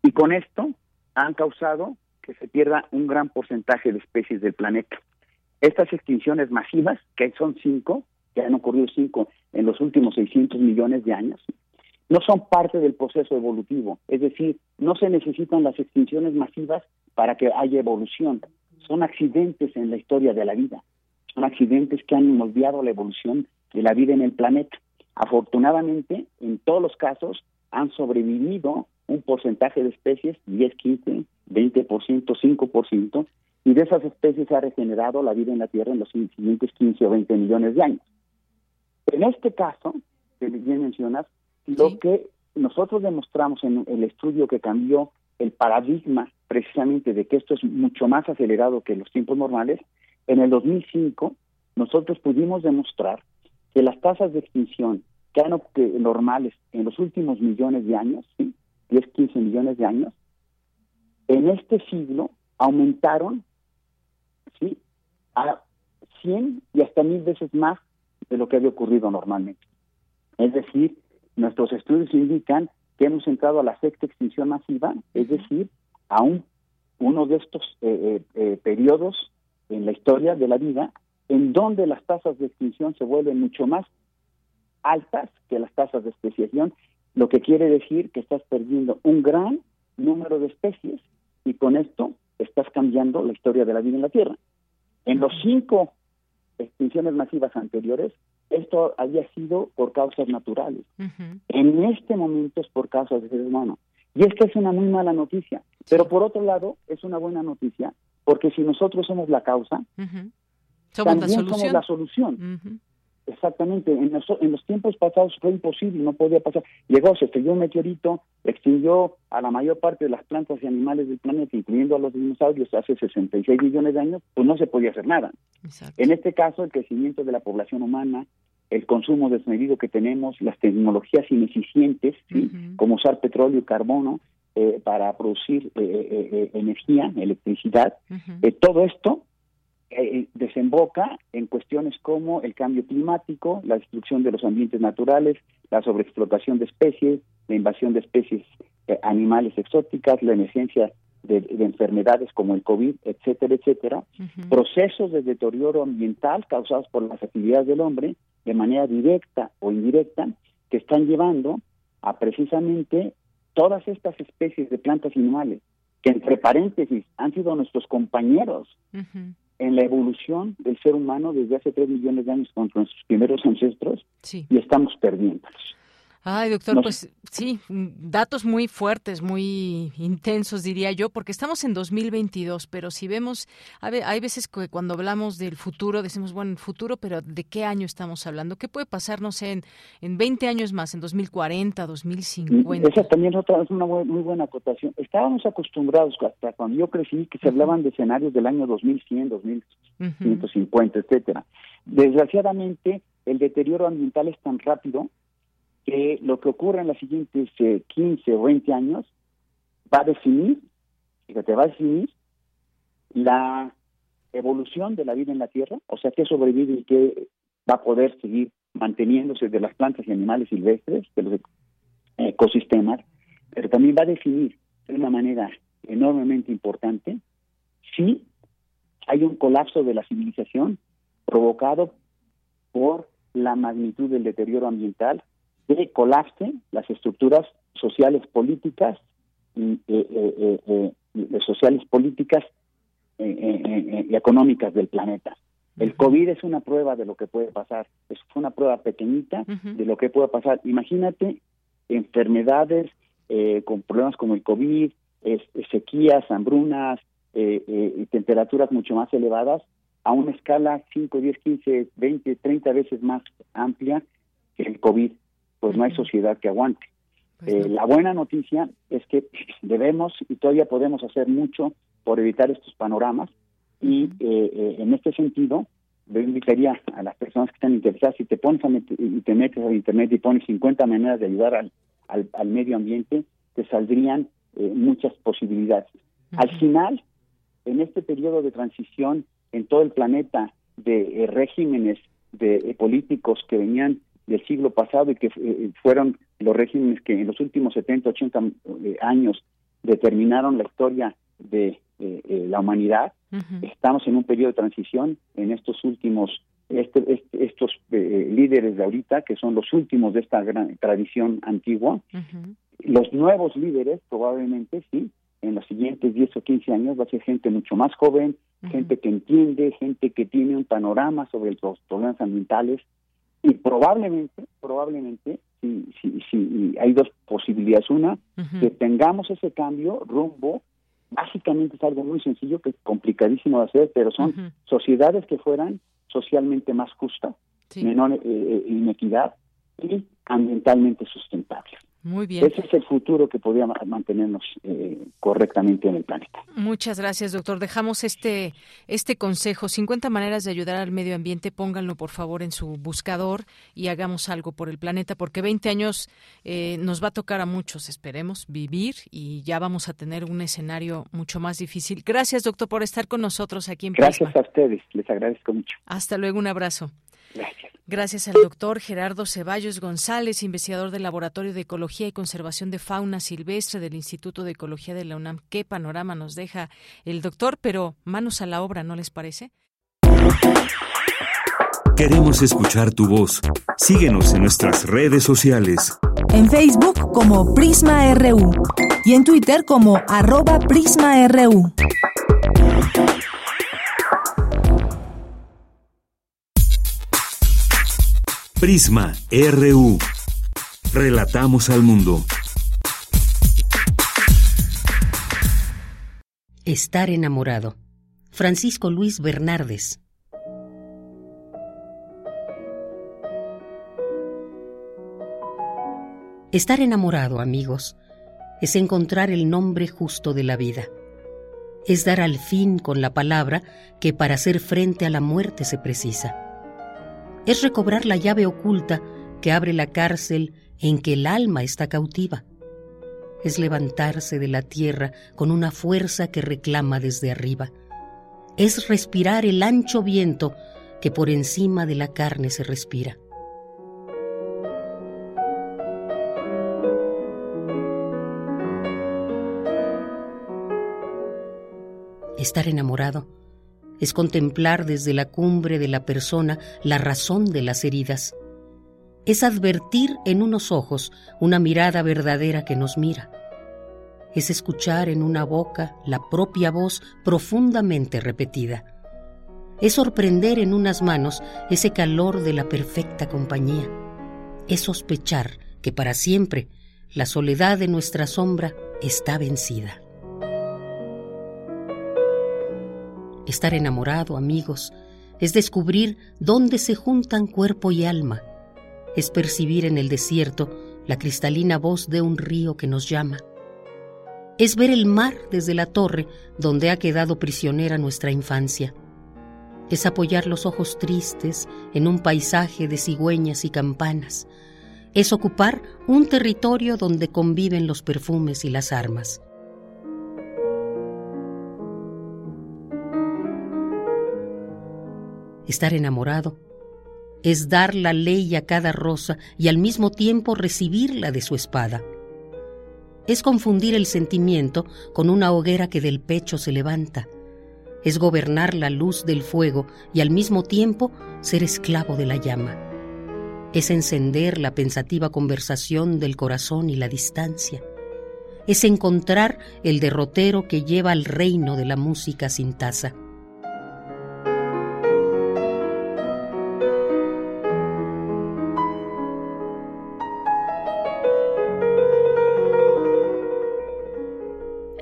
y con esto han causado que se pierda un gran porcentaje de especies del planeta. Estas extinciones masivas, que son cinco, que han ocurrido cinco en los últimos 600 millones de años, no son parte del proceso evolutivo, es decir, no se necesitan las extinciones masivas para que haya evolución, son accidentes en la historia de la vida, son accidentes que han moldeado la evolución de la vida en el planeta. Afortunadamente, en todos los casos han sobrevivido un porcentaje de especies, 10, 15, 20%, 5%, y de esas especies se ha regenerado la vida en la Tierra en los siguientes 15 o 20 millones de años. En este caso, que bien mencionas, lo que nosotros demostramos en el estudio que cambió el paradigma precisamente de que esto es mucho más acelerado que los tiempos normales, en el 2005 nosotros pudimos demostrar que las tasas de extinción que han normales en los últimos millones de años, ¿sí? 10, 15 millones de años, en este siglo aumentaron ¿sí? a 100 y hasta mil veces más de lo que había ocurrido normalmente. Es decir, Nuestros estudios indican que hemos entrado a la sexta extinción masiva, es decir, a un, uno de estos eh, eh, eh, periodos en la historia de la vida en donde las tasas de extinción se vuelven mucho más altas que las tasas de especiación, lo que quiere decir que estás perdiendo un gran número de especies y con esto estás cambiando la historia de la vida en la Tierra. En los cinco extinciones masivas anteriores, esto había sido por causas naturales. En este momento es por causas de ser humano. Y esta es una muy mala noticia. Pero por otro lado, es una buena noticia, porque si nosotros somos la causa, también somos la solución. Exactamente, en los, en los tiempos pasados fue imposible, no podía pasar. Llegó, se estrelló un meteorito, extinguió a la mayor parte de las plantas y animales del planeta, incluyendo a los dinosaurios, hace 66 millones de años, pues no se podía hacer nada. En este caso, el crecimiento de la población humana, el consumo desmedido que tenemos, las tecnologías ineficientes, como usar petróleo y carbono eh, para producir eh, eh, energía, electricidad, todo esto eh, desemboca en cuestiones como el cambio climático, la destrucción de los ambientes naturales, la sobreexplotación de especies, la invasión de especies eh, animales exóticas, la emergencia de, enfermedades como el COVID, etcétera, etcétera, procesos de deterioro ambiental causados por las actividades del hombre de manera directa o indirecta que están llevando a precisamente todas estas especies de plantas y animales que entre paréntesis han sido nuestros compañeros en la evolución del ser humano desde hace tres millones de años con nuestros primeros ancestros y estamos perdiéndolos. Ay, doctor, pues sí, datos muy fuertes, muy intensos, diría yo, porque estamos en 2022, pero si vemos, hay veces que cuando hablamos del futuro, decimos, bueno, el futuro, pero ¿de qué año estamos hablando? ¿Qué puede pasar, no sé, en, en 20 años más, en 2040, 2050? Esa también otra, es una muy buena acotación. Estábamos acostumbrados, hasta cuando yo crecí, que se hablaban de escenarios del año 2100, 2150, etcétera. Desgraciadamente, el deterioro ambiental es tan rápido que lo que ocurre en los siguientes 15 eh, o 20 años va a definir, fíjate, va a definir la evolución de la vida en la Tierra, o sea, qué sobrevive y qué va a poder seguir manteniéndose de las plantas y animales silvestres, de los ecosistemas, pero también va a definir de una manera enormemente importante si hay un colapso de la civilización provocado por la magnitud del deterioro ambiental que colapse las estructuras sociales políticas y eh, eh, sociales políticas y económicas del planeta. El COVID es una prueba de lo que puede pasar, es una prueba pequeñita de lo que puede pasar. Imagínate enfermedades con problemas como el COVID, sequías, hambrunas, y temperaturas mucho más elevadas a una escala 5, 10, 15, 20, 30 veces más amplia que el COVID, pues no hay sociedad que aguante. Pues eh, la buena noticia es que debemos y todavía podemos hacer mucho por evitar estos panoramas y eh, eh, en este sentido yo invitaría a las personas que están interesadas, si te pones a y te metes a internet y pones 50 maneras de ayudar al, al, medio ambiente, te saldrían muchas posibilidades. Al final, en este periodo de transición en todo el planeta de regímenes de políticos que venían del siglo pasado y que eh, fueron los regímenes que en los últimos 70, 80 eh, años determinaron la historia de eh, la humanidad. Estamos en un periodo de transición en estos últimos, este, este, estos líderes de ahorita, que son los últimos de esta gran tradición antigua. Los nuevos líderes, probablemente, sí, en los siguientes 10 o 15 años va a ser gente mucho más joven, gente que entiende, gente que tiene un panorama sobre los problemas ambientales, y probablemente, probablemente, si, si, si hay dos posibilidades. Una, que tengamos ese cambio rumbo, básicamente es algo muy sencillo, que es complicadísimo de hacer, pero son sociedades que fueran socialmente más justas, menor eh, eh, inequidad y ambientalmente sustentables. Muy bien. Ese es el futuro que podría mantenernos eh, correctamente en el planeta. Muchas gracias, doctor. Dejamos este, este consejo, 50 maneras de ayudar al medio ambiente, pónganlo por favor en su buscador y hagamos algo por el planeta, porque 20 años eh, nos va a tocar a muchos, esperemos, vivir y ya vamos a tener un escenario mucho más difícil. Gracias, doctor, por estar con nosotros aquí en Gracias a ustedes, les agradezco mucho. Hasta luego, un abrazo. Gracias. Gracias al doctor Gerardo Ceballos González, investigador del Laboratorio de Ecología y Conservación de Fauna Silvestre del Instituto de Ecología de la UNAM. Qué panorama nos deja el doctor, pero manos a la obra, ¿no les parece? Queremos escuchar tu voz. Síguenos en nuestras redes sociales. En Facebook como Prisma RU y en Twitter como arroba PrismaRU. Prisma RU. Relatamos al mundo. Estar enamorado. Francisco Luis Bernardes. Estar enamorado, amigos, es encontrar el nombre justo de la vida. Es dar al fin con la palabra que para hacer frente a la muerte se precisa es recobrar la llave oculta que abre la cárcel en que el alma está cautiva. Es levantarse de la tierra con una fuerza que reclama desde arriba. Es respirar el ancho viento que por encima de la carne se respira. Estar enamorado es contemplar desde la cumbre de la persona la razón de las heridas. Es advertir en unos ojos una mirada verdadera que nos mira. Es escuchar en una boca la propia voz profundamente repetida. Es sorprender en unas manos ese calor de la perfecta compañía. Es sospechar que para siempre la soledad de nuestra sombra está vencida. Estar enamorado, amigos, es descubrir dónde se juntan cuerpo y alma, es percibir en el desierto la cristalina voz de un río que nos llama, es ver el mar desde la torre donde ha quedado prisionera nuestra infancia, es apoyar los ojos tristes en un paisaje de cigüeñas y campanas, es ocupar un territorio donde conviven los perfumes y las armas. Estar enamorado es dar la ley a cada rosa y al mismo tiempo recibirla de su espada. Es confundir el sentimiento con una hoguera que del pecho se levanta. Es gobernar la luz del fuego y al mismo tiempo ser esclavo de la llama. Es encender la pensativa conversación del corazón y la distancia. Es encontrar el derrotero que lleva al reino de la música sin taza.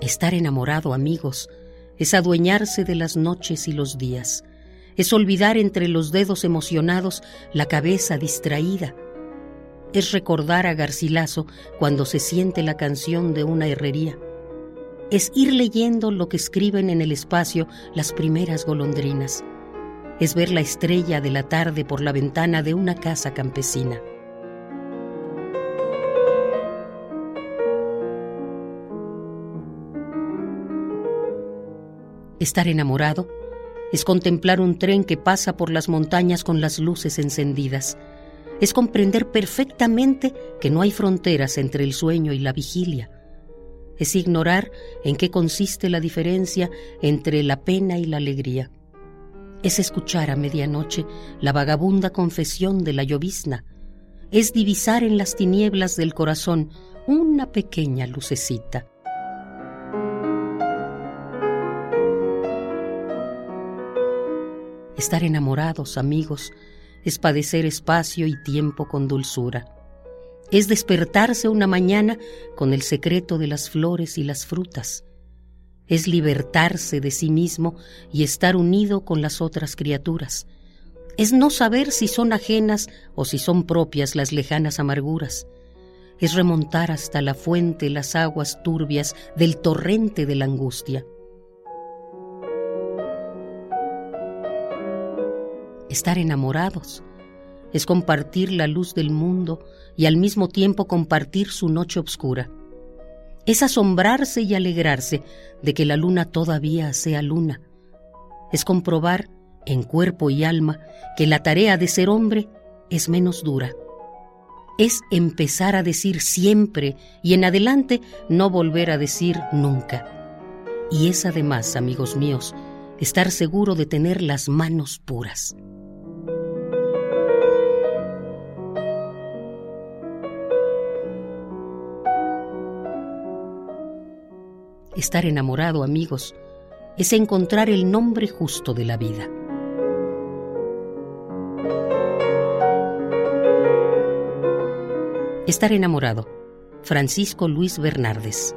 Estar enamorado, amigos, es adueñarse de las noches y los días, es olvidar entre los dedos emocionados la cabeza distraída, es recordar a Garcilaso cuando se siente la canción de una herrería, es ir leyendo lo que escriben en el espacio las primeras golondrinas, es ver la estrella de la tarde por la ventana de una casa campesina. Estar enamorado es contemplar un tren que pasa por las montañas con las luces encendidas. Es comprender perfectamente que no hay fronteras entre el sueño y la vigilia. Es ignorar en qué consiste la diferencia entre la pena y la alegría. Es escuchar a medianoche la vagabunda confesión de la llovizna. Es divisar en las tinieblas del corazón una pequeña lucecita. Estar enamorados, amigos, es padecer espacio y tiempo con dulzura. Es despertarse una mañana con el secreto de las flores y las frutas. Es libertarse de sí mismo y estar unido con las otras criaturas. Es no saber si son ajenas o si son propias las lejanas amarguras. Es remontar hasta la fuente las aguas turbias del torrente de la angustia Estar enamorados es compartir la luz del mundo y al mismo tiempo compartir su noche oscura. Es asombrarse y alegrarse de que la luna todavía sea luna. Es comprobar en cuerpo y alma que la tarea de ser hombre es menos dura. Es empezar a decir siempre y en adelante no volver a decir nunca. Y es además, amigos míos, estar seguro de tener las manos puras. Estar enamorado, amigos, es encontrar el nombre justo de la vida. Estar enamorado. Francisco Luis Bernardes.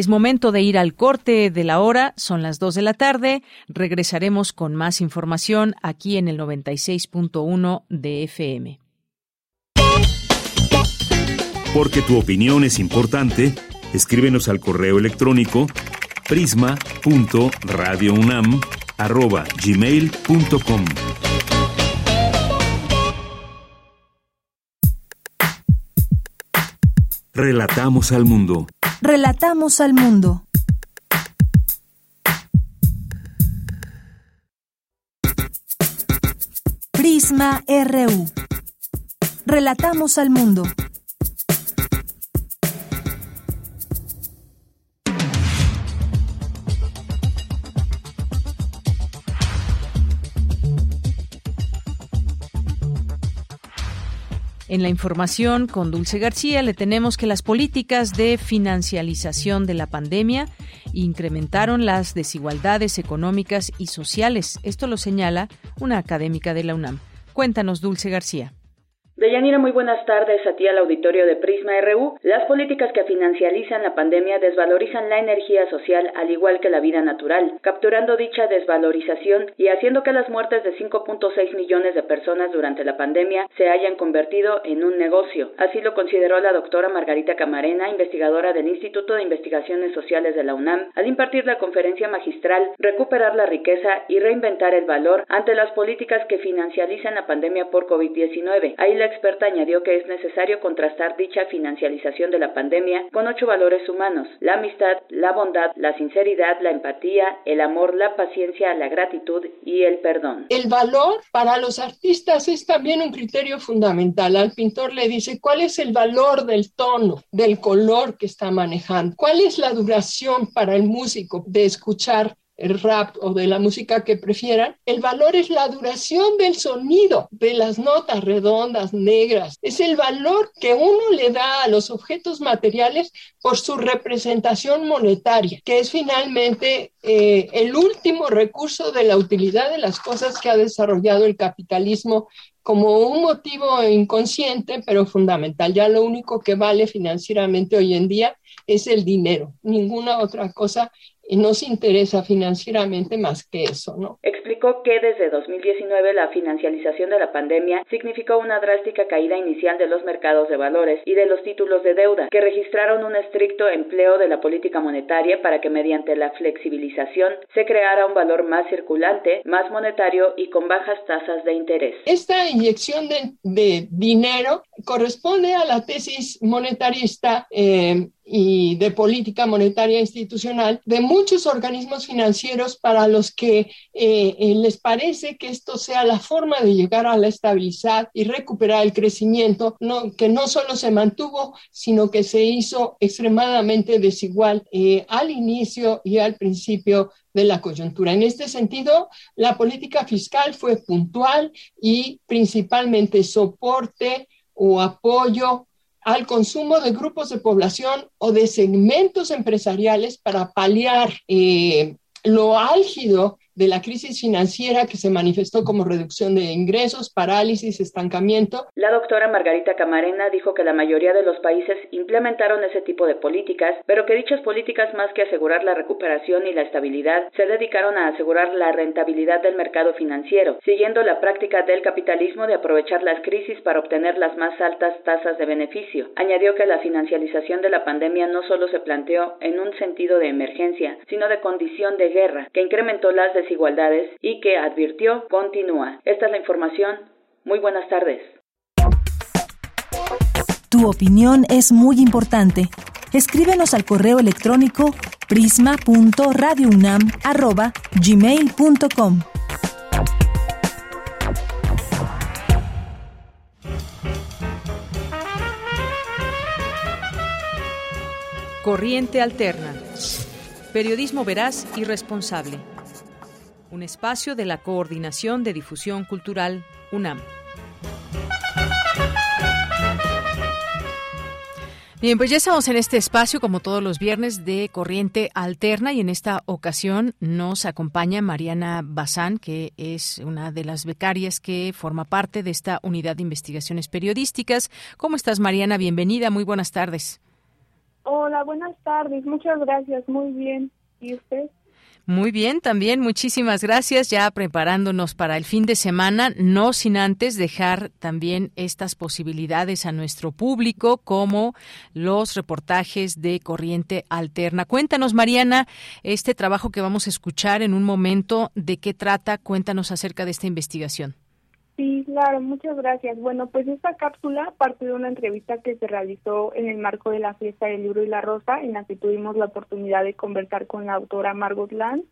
Es momento de ir al corte de la hora, son las 2 de la tarde. Regresaremos con más información aquí en el 96.1 de FM. Porque tu opinión es importante, escríbenos al correo electrónico prisma.radiounam@gmail.com. Relatamos al mundo. Relatamos al mundo. Prisma RU. Relatamos al mundo. En la información con Dulce García le tenemos que las políticas de financialización de la pandemia incrementaron las desigualdades económicas y sociales. Esto lo señala una académica de la UNAM. Cuéntanos, Dulce García. Deyanira, muy buenas tardes a ti al auditorio de Prisma RU. Las políticas que financializan la pandemia desvalorizan la energía social al igual que la vida natural, capturando dicha desvalorización y haciendo que las muertes de 5.6 millones de personas durante la pandemia se hayan convertido en un negocio. Así lo consideró la doctora Margarita Camarena, investigadora del Instituto de Investigaciones Sociales de la UNAM, al impartir la conferencia magistral Recuperar la riqueza y reinventar el valor ante las políticas que financializan la pandemia por COVID-19. Ahí la experta añadió que es necesario contrastar dicha financialización de la pandemia con ocho valores humanos, la amistad, la bondad, la sinceridad, la empatía, el amor, la paciencia, la gratitud y el perdón. El valor para los artistas es también un criterio fundamental. Al pintor le dice cuál es el valor del tono, del color que está manejando, cuál es la duración para el músico de escuchar el rap o de la música que prefieran, el valor es la duración del sonido, de las notas redondas, negras. Es el valor que uno le da a los objetos materiales por su representación monetaria, que es finalmente eh, el último recurso de la utilidad de las cosas que ha desarrollado el capitalismo como un motivo inconsciente, pero fundamental. Ya lo único que vale financieramente hoy en día es el dinero, ninguna otra cosa y no se interesa financieramente más que eso, ¿no? Explicó que desde 2019 la financialización de la pandemia significó una drástica caída inicial de los mercados de valores y de los títulos de deuda, que registraron un estricto empleo de la política monetaria para que mediante la flexibilización se creara un valor más circulante, más monetario y con bajas tasas de interés. Esta inyección de, de dinero corresponde a la tesis monetarista eh, y de política monetaria institucional de muchos organismos financieros para los que eh, eh, les parece que esto sea la forma de llegar a la estabilidad y recuperar el crecimiento, no, que no solo se mantuvo, sino que se hizo extremadamente desigual eh, al inicio y al principio de la coyuntura. En este sentido, la política fiscal fue puntual y principalmente soporte o apoyo al consumo de grupos de población o de segmentos empresariales para paliar eh, lo álgido de la crisis financiera que se manifestó como reducción de ingresos, parálisis, estancamiento. La doctora Margarita Camarena dijo que la mayoría de los países implementaron ese tipo de políticas, pero que dichas políticas más que asegurar la recuperación y la estabilidad, se dedicaron a asegurar la rentabilidad del mercado financiero, siguiendo la práctica del capitalismo de aprovechar las crisis para obtener las más altas tasas de beneficio. Añadió que la financialización de la pandemia no solo se planteó en un sentido de emergencia, sino de condición de guerra, que incrementó las desigualdades y que advirtió continúa. Esta es la información. Muy buenas tardes. Tu opinión es muy importante. Escríbenos al correo electrónico prisma.radiounam@gmail.com. Corriente Alterna. Periodismo veraz y responsable un espacio de la Coordinación de Difusión Cultural UNAM. Bien, pues ya estamos en este espacio, como todos los viernes, de Corriente Alterna y en esta ocasión nos acompaña Mariana Bazán, que es una de las becarias que forma parte de esta unidad de investigaciones periodísticas. ¿Cómo estás, Mariana? Bienvenida, muy buenas tardes. Hola, buenas tardes. Muchas gracias. Muy bien. ¿Y usted? Muy bien, también muchísimas gracias. Ya preparándonos para el fin de semana, no sin antes dejar también estas posibilidades a nuestro público, como los reportajes de Corriente Alterna. Cuéntanos, Mariana, este trabajo que vamos a escuchar en un momento, ¿de qué trata? Cuéntanos acerca de esta investigación. Sí, claro, muchas gracias. Bueno, pues esta cápsula parte de una entrevista que se realizó en el marco de la fiesta del libro y la rosa, en la que tuvimos la oportunidad de conversar con la autora Margot Land.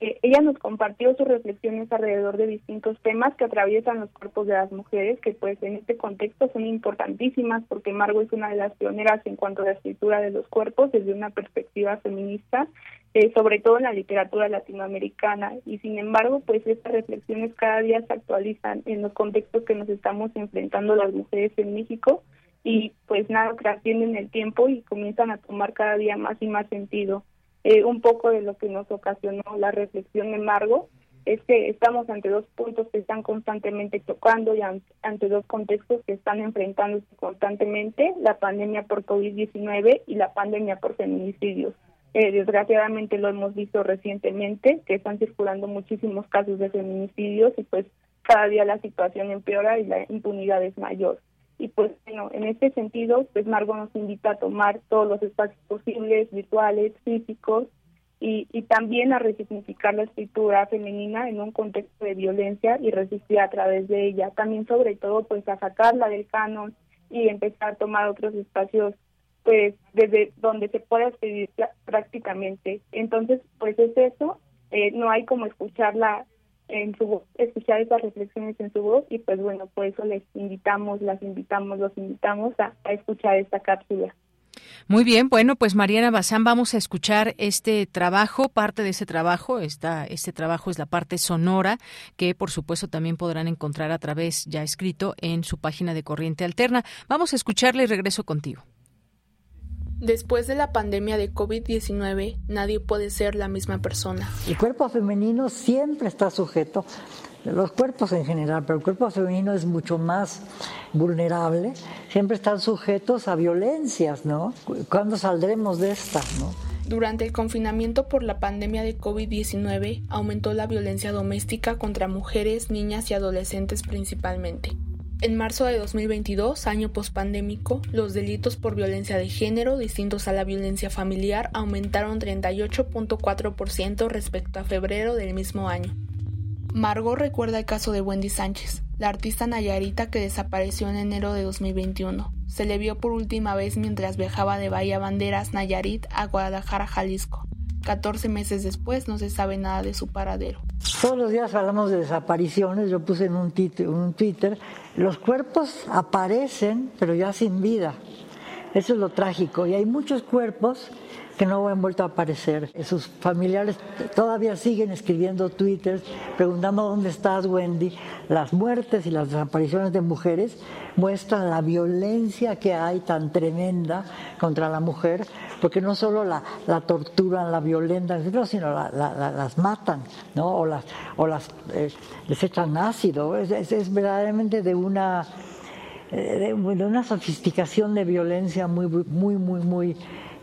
Eh, ella nos compartió sus reflexiones alrededor de distintos temas que atraviesan los cuerpos de las mujeres, que pues en este contexto son importantísimas porque Margot es una de las pioneras en cuanto a la escritura de los cuerpos desde una perspectiva feminista eh, sobre todo en la literatura latinoamericana. Y sin embargo, pues estas reflexiones cada día se actualizan en los contextos que nos estamos enfrentando las mujeres en México y pues nada, trascienden el tiempo y comienzan a tomar cada día más y más sentido. Eh, un poco de lo que nos ocasionó la reflexión de Margo es que estamos ante dos puntos que están constantemente tocando y ante dos contextos que están enfrentándose constantemente, la pandemia por COVID-19 y la pandemia por feminicidios. Eh, desgraciadamente lo hemos visto recientemente, que están circulando muchísimos casos de feminicidios y pues cada día la situación empeora y la impunidad es mayor. Y pues bueno, en este sentido, pues Margo nos invita a tomar todos los espacios posibles, virtuales, físicos, y, y también a resignificar la escritura femenina en un contexto de violencia y resistir a través de ella. También sobre todo pues a sacarla del canon y empezar a tomar otros espacios pues desde donde se puede escribir prácticamente. Entonces, pues es eso, eh, no hay como escucharla en su voz, escuchar esas reflexiones en su voz y pues bueno, por eso les invitamos, las invitamos, los invitamos a, escuchar esta cápsula. Muy bien, bueno, pues Mariana Bazán, vamos a escuchar este trabajo, parte de ese trabajo, esta, este trabajo es la parte sonora, que por supuesto también podrán encontrar a través, ya escrito, en su página de Corriente Alterna. Vamos a escucharle y regreso contigo. Después de la pandemia de COVID-19, nadie puede ser la misma persona. El cuerpo femenino siempre está sujeto, los cuerpos en general, pero el cuerpo femenino es mucho más vulnerable, siempre están sujetos a violencias, ¿no? ¿Cuándo saldremos de esta, no? Durante el confinamiento por la pandemia de COVID-19 aumentó la violencia doméstica contra mujeres, niñas y adolescentes principalmente. En marzo de 2022, año pospandémico, los delitos por violencia de género distintos a la violencia familiar aumentaron 38.4% respecto a febrero del mismo año. Margot recuerda el caso de Wendy Sánchez, la artista nayarita que desapareció en enero de 2021. Se le vio por última vez mientras viajaba de Bahía Banderas, Nayarit, a Guadalajara, Jalisco. 14 meses después no se sabe nada de su paradero. Todos los días hablamos de desapariciones, yo puse en un, un Twitter, los cuerpos aparecen pero ya sin vida. Eso es lo trágico. Y hay muchos cuerpos que no han vuelto a aparecer. Sus familiares todavía siguen escribiendo twitters preguntando dónde estás, Wendy. Las muertes y las desapariciones de mujeres muestran la violencia que hay tan tremenda contra la mujer, porque no solo la, la torturan, la violentan, sino las matan, ¿no? O las, o las eh, les echan ácido. Es, es, verdaderamente de una eh, de, una sofisticación de violencia muy, muy, muy, muy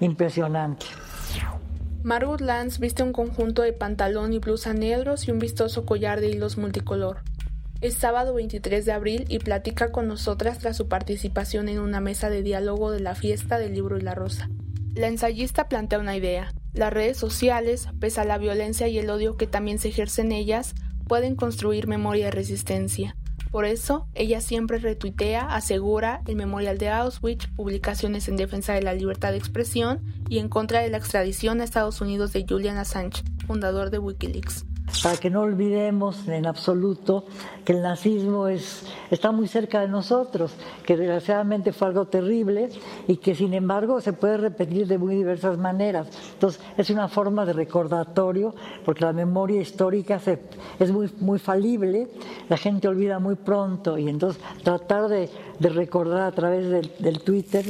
impresionante. Margot Lance viste un conjunto de pantalón y blusa negros y un vistoso collar de hilos multicolor. Es sábado 23 de abril y platica con nosotras tras su participación en una mesa de diálogo de la fiesta del libro y la rosa. La ensayista plantea una idea. Las redes sociales, pese a la violencia y el odio que también se ejercen en ellas, pueden construir memoria de resistencia. Por eso, ella siempre retuitea, asegura el memorial de Auschwitz, publicaciones en defensa de la libertad de expresión y en contra de la extradición a Estados Unidos de Julian Assange, fundador de Wikileaks para que no olvidemos en absoluto que el nazismo es, está muy cerca de nosotros, que desgraciadamente fue algo terrible y que sin embargo se puede repetir de muy diversas maneras. Entonces es una forma de recordatorio, porque la memoria histórica es muy, muy falible, la gente olvida muy pronto y entonces tratar de, recordar a través del, del Twitter.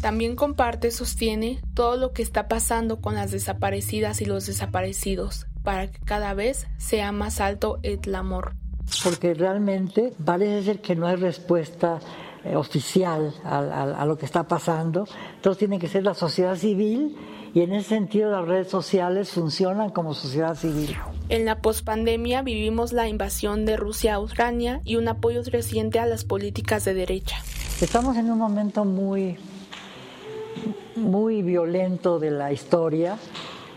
También comparte, sostiene, todo lo que está pasando con las desaparecidas y los desaparecidos para que cada vez sea más alto el amor. Porque realmente parece ser que no hay respuesta eh, oficial a, lo que está pasando. Entonces tiene que ser la sociedad civil y en ese sentido las redes sociales funcionan como sociedad civil. En la pospandemia vivimos la invasión de Rusia a Ucrania y un apoyo reciente a las políticas de derecha. Estamos en un momento muy, muy violento de la historia,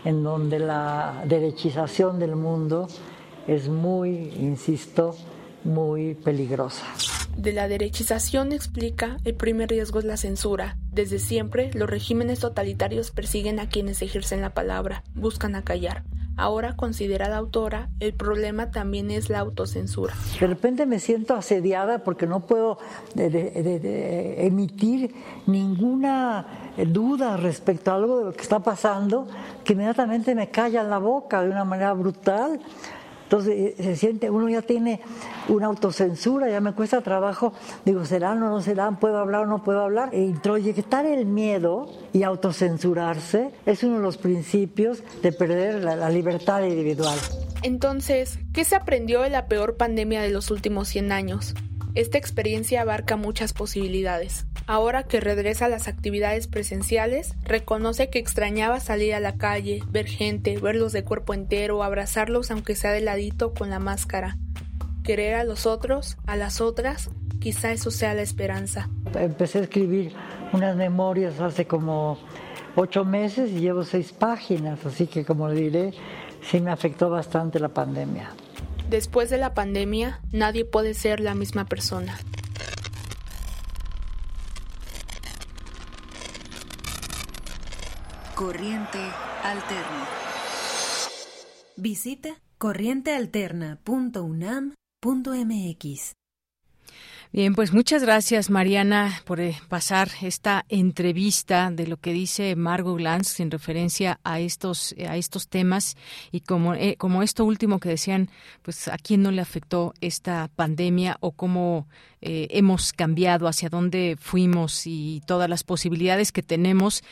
en donde la derechización del mundo es muy, insisto, muy peligrosa. De la derechización explica, el primer riesgo es la censura. Desde siempre, los regímenes totalitarios persiguen a quienes ejercen la palabra, buscan acallar. Ahora, considerada autora, el problema también es la autocensura. De repente me siento asediada porque no puedo emitir ninguna duda respecto a algo de lo que está pasando, que inmediatamente me callan la boca de una manera brutal. Entonces eh, se siente, uno ya tiene una autocensura, ya me cuesta trabajo, digo, ¿serán o no serán? ¿Puedo hablar o no puedo hablar? E introyectar el miedo y autocensurarse es uno de los principios de perder la, la libertad individual. Entonces, ¿qué se aprendió de la peor pandemia de los últimos 100 años? Esta experiencia abarca muchas posibilidades. Ahora que regresa a las actividades presenciales, reconoce que extrañaba salir a la calle, ver gente, verlos de cuerpo entero, abrazarlos aunque sea de ladito con la máscara. Querer a los otros, a las otras, quizá eso sea la esperanza. Empecé a escribir unas memorias hace como ocho meses y llevo seis páginas, así que como le diré, sí me afectó bastante la pandemia. Después de la pandemia, nadie puede ser la misma persona. Corriente Alterna. Visita corrientealterna.unam.mx. Bien, pues muchas gracias Mariana por eh, pasar esta entrevista de lo que dice Margot Glantz en referencia a estos a estos temas y como eh, como esto último que decían, pues a quién no le afectó esta pandemia o cómo eh, hemos cambiado, hacia dónde fuimos y todas las posibilidades que tenemos,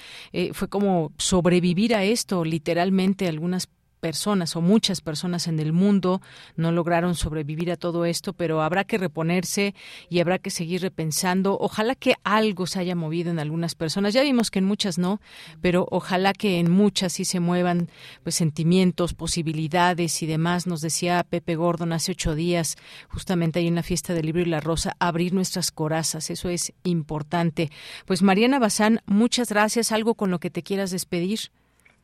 fue como sobrevivir a esto, literalmente algunas personas o muchas personas en el mundo no lograron sobrevivir a todo esto, pero habrá que reponerse y habrá que seguir repensando. Ojalá que algo se haya movido en algunas personas. Ya vimos que en muchas no, pero ojalá que en muchas sí se muevan pues sentimientos, posibilidades y demás. Nos decía Pepe Gordon hace ocho días, justamente ahí en la fiesta del libro y la rosa, abrir nuestras corazas. Eso es importante. Pues Mariana Bazán, muchas gracias. ¿Algo con lo que te quieras despedir?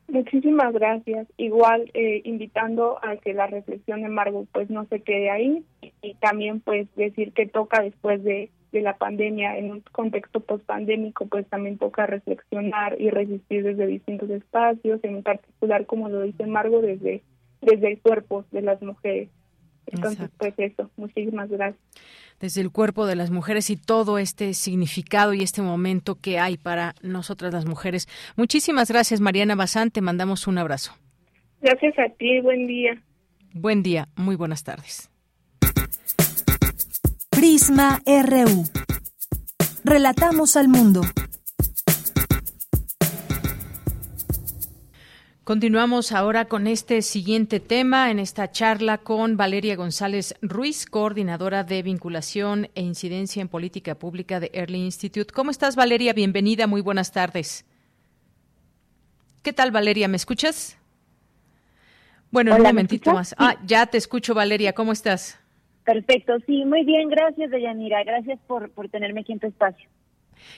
Muchísimas gracias. Igual eh, invitando a que la reflexión de Margot pues no se quede ahí y también pues decir que toca después de, de la pandemia en un contexto post-pandémico pues también toca reflexionar y resistir desde distintos espacios, en particular como lo dice Margot desde desde el cuerpo de las mujeres. Entonces pues eso, muchísimas gracias desde el cuerpo de las mujeres y todo este significado y este momento que hay para nosotras las mujeres. Muchísimas gracias, Mariana Bazán. Te mandamos un abrazo. Gracias a ti. Buen día. Buen día. Muy buenas tardes. Prisma RU. Relatamos al mundo. Continuamos ahora con este siguiente tema en esta charla con Valeria González Ruiz, coordinadora de vinculación e incidencia en política pública de Early Institute. ¿Cómo estás, Valeria? Bienvenida, muy buenas tardes. ¿Qué tal, Valeria? ¿Me escuchas? Bueno, un momentito más. Ah, ya te escucho, Valeria. ¿Cómo estás? Perfecto, sí, muy bien. Gracias, Deyanira. Gracias por, por tenerme aquí en tu espacio.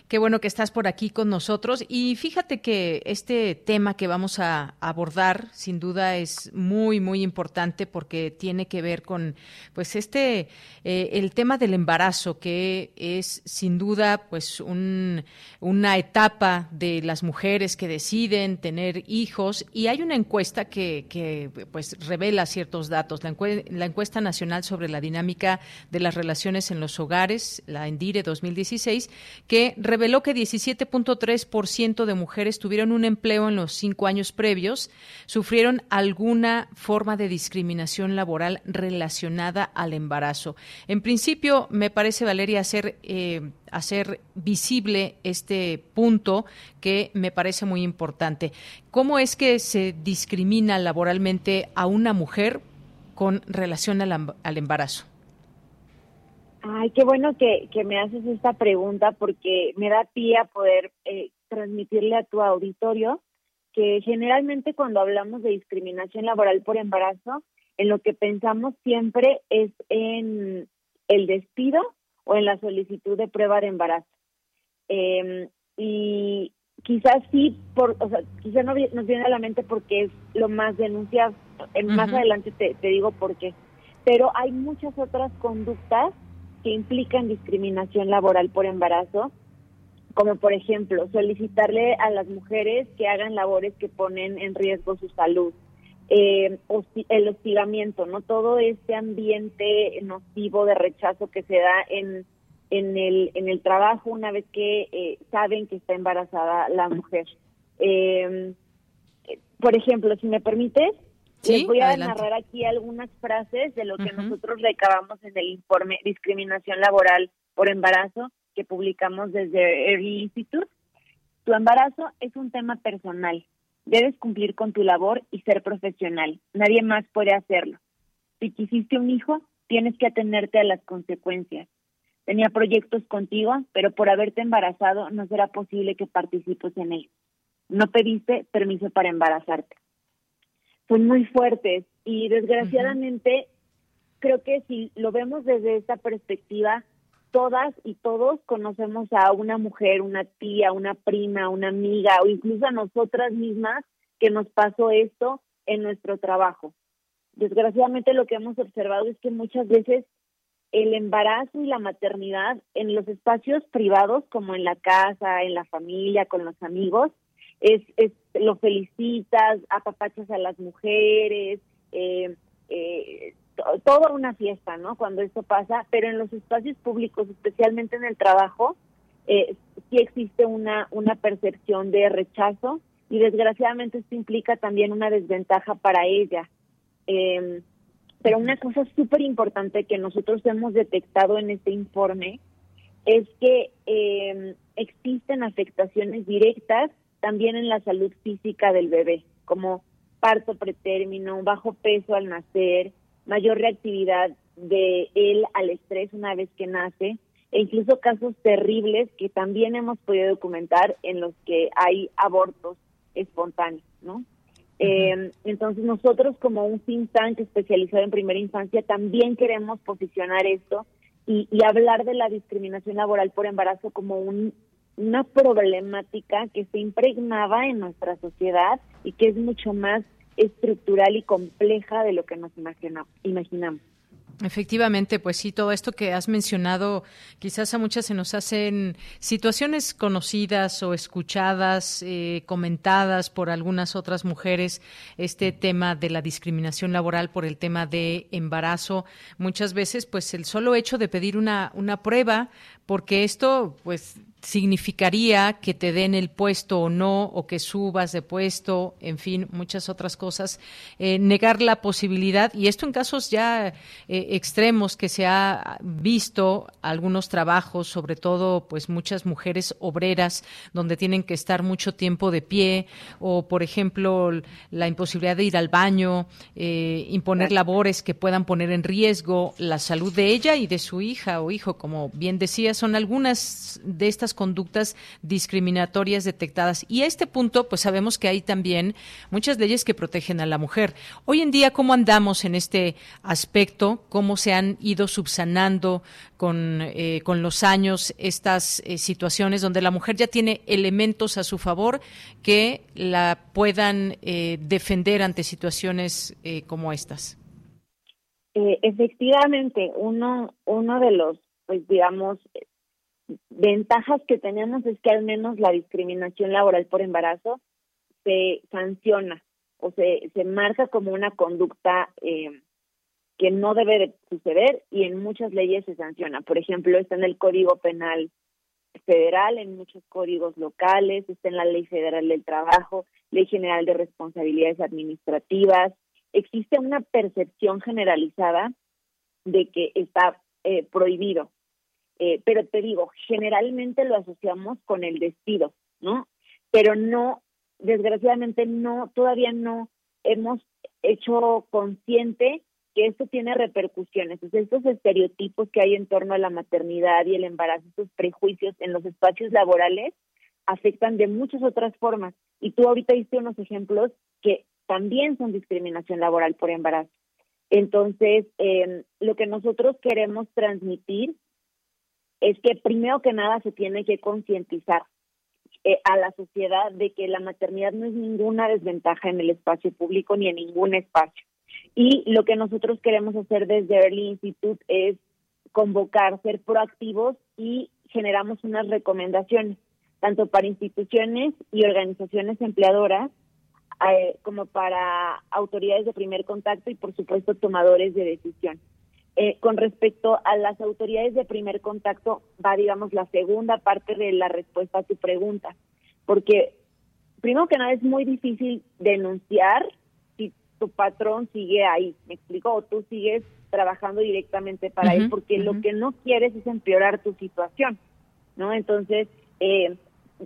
Qué bueno que estás por aquí con nosotros. Y fíjate que este tema que vamos a abordar, sin duda, es muy, muy importante porque tiene que ver con, pues, este, eh, el tema del embarazo, que es, sin duda, pues, un, una etapa de las mujeres que deciden tener hijos. Y hay una encuesta que, que pues, revela ciertos datos. La, la encuesta nacional sobre la dinámica de las relaciones en los hogares, la ENDIRE 2016, que reveló que 17.3% de mujeres tuvieron un empleo en los cinco años previos, sufrieron alguna forma de discriminación laboral relacionada al embarazo. En principio, me parece, Valeria, hacer, eh, hacer visible este punto que me parece muy importante. ¿Cómo es que se discrimina laboralmente a una mujer con relación al embarazo? Ay, qué bueno que, que me haces esta pregunta porque me da pie a poder eh, transmitirle a tu auditorio que generalmente cuando hablamos de discriminación laboral por embarazo, en lo que pensamos siempre es en el despido o en la solicitud de prueba de embarazo. Eh, y quizás sí, por, o sea, quizás no nos viene a la mente porque es lo más denunciado. Más adelante te, te digo por qué. Pero hay muchas otras conductas que implican discriminación laboral por embarazo, como por ejemplo solicitarle a las mujeres que hagan labores que ponen en riesgo su salud, eh, el hostigamiento, no todo este ambiente nocivo de rechazo que se da en en el en el trabajo una vez que eh, saben que está embarazada la mujer. Eh, por ejemplo, si me permites, les voy a narrar aquí algunas frases de lo que nosotros recabamos en el informe Discriminación Laboral por Embarazo que publicamos desde Early Institute. Tu embarazo es un tema personal. Debes cumplir con tu labor y ser profesional. Nadie más puede hacerlo. Si quisiste un hijo, tienes que atenerte a las consecuencias. Tenía proyectos contigo, pero por haberte embarazado no será posible que participes en ellos. No pediste permiso para embarazarte son muy fuertes y desgraciadamente creo que si lo vemos desde esta perspectiva, todas y todos conocemos a una mujer, una tía, una prima, una amiga o incluso a nosotras mismas que nos pasó esto en nuestro trabajo. Desgraciadamente lo que hemos observado es que muchas veces el embarazo y la maternidad en los espacios privados como en la casa, en la familia, con los amigos, es, es lo felicitas, apapachas a las mujeres, eh, eh, toda una fiesta, ¿no? Cuando esto pasa, pero en los espacios públicos, especialmente en el trabajo, eh, sí existe una, una percepción de rechazo y desgraciadamente esto implica también una desventaja para ella. Eh, pero una cosa súper importante que nosotros hemos detectado en este informe es que eh, existen afectaciones directas también en la salud física del bebé, como parto pretérmino, bajo peso al nacer, mayor reactividad de él al estrés una vez que nace, e incluso casos terribles que también hemos podido documentar en los que hay abortos espontáneos, ¿no? Eh, entonces nosotros como un think tank especializado en primera infancia también queremos posicionar esto y, y hablar de la discriminación laboral por embarazo como un una problemática que se impregnaba en nuestra sociedad y que es mucho más estructural y compleja de lo que nos imaginamos. Efectivamente, pues sí, todo esto que has mencionado, quizás a muchas se nos hacen situaciones conocidas o escuchadas, eh, comentadas por algunas otras mujeres, este tema de la discriminación laboral por el tema de embarazo. Muchas veces, pues el solo hecho de pedir una, una prueba, porque esto, pues significaría que te den el puesto o no, o que subas de puesto, en fin, muchas otras cosas. Eh, negar la posibilidad, y esto en casos ya eh, extremos que se ha visto, algunos trabajos, sobre todo, pues muchas mujeres obreras, donde tienen que estar mucho tiempo de pie, o por ejemplo, la imposibilidad de ir al baño, eh, imponer labores que puedan poner en riesgo la salud de ella y de su hija o hijo, como bien decía, son algunas de estas conductas discriminatorias detectadas. Y a este punto, pues sabemos que hay también muchas leyes que protegen a la mujer. Hoy en día, ¿cómo andamos en este aspecto? ¿Cómo se han ido subsanando con, eh, con los años estas eh, situaciones donde la mujer ya tiene elementos a su favor que la puedan eh, defender ante situaciones como estas? efectivamente, uno, uno de los, pues digamos, ventajas que tenemos es que al menos la discriminación laboral por embarazo se sanciona o se, se marca como una conducta eh, que no debe de suceder y en muchas leyes se sanciona. Por ejemplo, está en el Código Penal Federal, en muchos códigos locales, está en la Ley Federal del Trabajo, Ley General de Responsabilidades Administrativas. Existe una percepción generalizada de que está eh, prohibido eh, pero te digo, generalmente lo asociamos con el despido, ¿no? Pero no, desgraciadamente no, todavía no hemos hecho consciente que esto tiene repercusiones. estos estereotipos que hay en torno a la maternidad y el embarazo, estos prejuicios en los espacios laborales, afectan de muchas otras formas. Y tú ahorita diste unos ejemplos que también son discriminación laboral por embarazo. Entonces, em, lo que nosotros queremos transmitir es que primero que nada se tiene que concientizar eh, a la sociedad de que la maternidad no es ninguna desventaja en el espacio público ni en ningún espacio. Y lo que nosotros queremos hacer desde Early Institute es convocar, ser proactivos y generamos unas recomendaciones, tanto para instituciones y organizaciones empleadoras, eh, como para autoridades de primer contacto y, por supuesto, tomadores de decisión. Eh, con respecto a las autoridades de primer contacto, va, digamos, la segunda parte de la respuesta a tu pregunta, porque primero que nada es muy difícil denunciar tu patrón sigue ahí, me explico, o tú sigues trabajando directamente para él, porque lo que no quieres es empeorar tu situación, ¿no? Entonces, eh,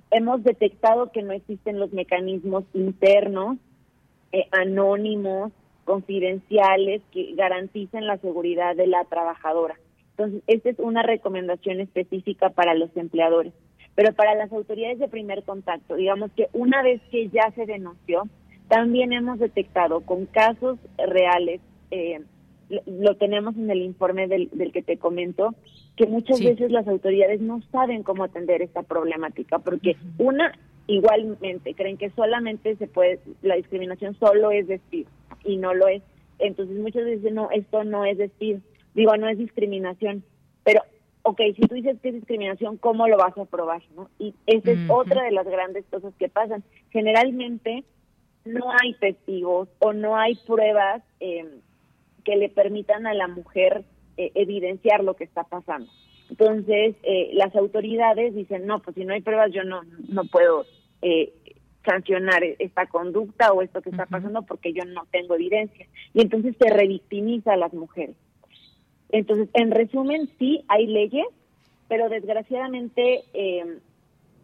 hemos detectado que no existen los mecanismos internos, eh, anónimos, confidenciales que garanticen la seguridad de la trabajadora. Entonces, esta es una recomendación específica para los empleadores. Pero para las autoridades de primer contacto, digamos que una vez que ya se denunció, también hemos detectado con casos reales, eh, lo, tenemos en el informe del, que te comento, que muchas veces las autoridades no saben cómo atender esta problemática, porque una, igualmente, creen que solamente se puede, la discriminación solo es despido y no lo es. Entonces muchas veces no, esto no es despido, digo, no es discriminación, pero ok, si tú dices que es discriminación, ¿cómo lo vas a probar? ¿no? Y esa es otra de las grandes cosas que pasan. Generalmente no hay testigos o no hay pruebas eh, que le permitan a la mujer eh, evidenciar lo que está pasando. Entonces, eh, las autoridades dicen, no, pues si no hay pruebas yo no, no puedo eh, sancionar esta conducta o esto que está pasando porque yo no tengo evidencia. Y entonces se revictimiza a las mujeres. Entonces, en resumen, sí hay leyes, pero desgraciadamente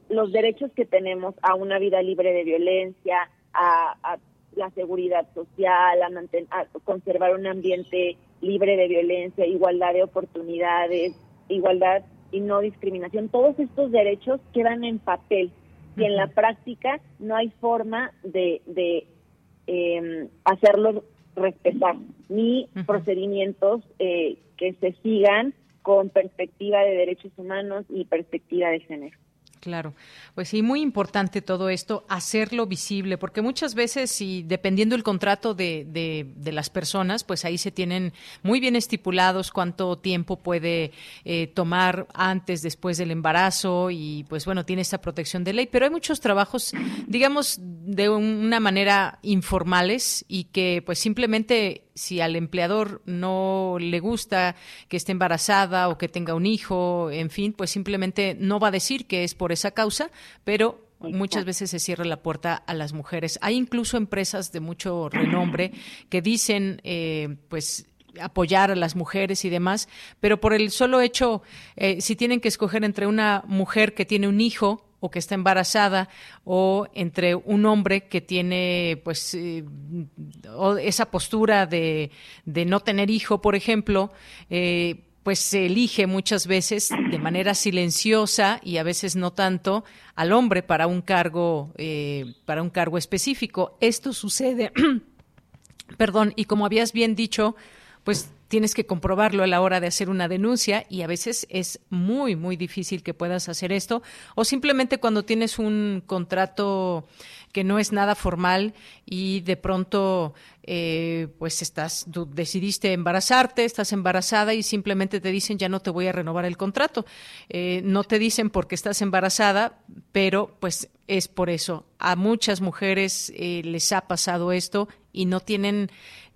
los derechos que tenemos a una vida libre de violencia, a, a la seguridad social, a, conservar un ambiente libre de violencia, igualdad de oportunidades, igualdad y no discriminación. Todos estos derechos quedan en papel y en la práctica no hay forma de, de eh, hacerlos respetar, ni procedimientos eh, que se sigan con perspectiva de derechos humanos y perspectiva de género. Claro, pues sí, muy importante todo esto, hacerlo visible, porque muchas veces, y dependiendo el contrato de, de, las personas, pues ahí se tienen muy bien estipulados cuánto tiempo puede eh, tomar antes, después del embarazo, y pues bueno, tiene esta protección de ley, pero hay muchos trabajos, digamos, de una manera informales y que pues simplemente si al empleador no le gusta que esté embarazada o que tenga un hijo, en fin, pues simplemente no va a decir que es por esa causa, pero muchas veces se cierra la puerta a las mujeres. Hay incluso empresas de mucho renombre que dicen, eh, pues apoyar a las mujeres y demás, pero por el solo hecho, eh, si tienen que escoger entre una mujer que tiene un hijo o que está embarazada o entre un hombre que tiene pues eh, esa postura de, de, no tener hijo, por ejemplo, eh, pues se elige muchas veces de manera silenciosa y a veces no tanto al hombre para un cargo eh, para un cargo específico. Esto sucede, perdón, y como habías bien dicho, pues tienes que comprobarlo a la hora de hacer una denuncia y a veces es muy, muy difícil que puedas hacer esto. O simplemente cuando tienes un contrato que no es nada formal y de pronto eh, pues estás, decidiste embarazarte, estás embarazada y simplemente te dicen ya no te voy a renovar el contrato. Eh, no te dicen porque estás embarazada, pero pues es por eso. A muchas mujeres eh, les ha pasado esto y no tienen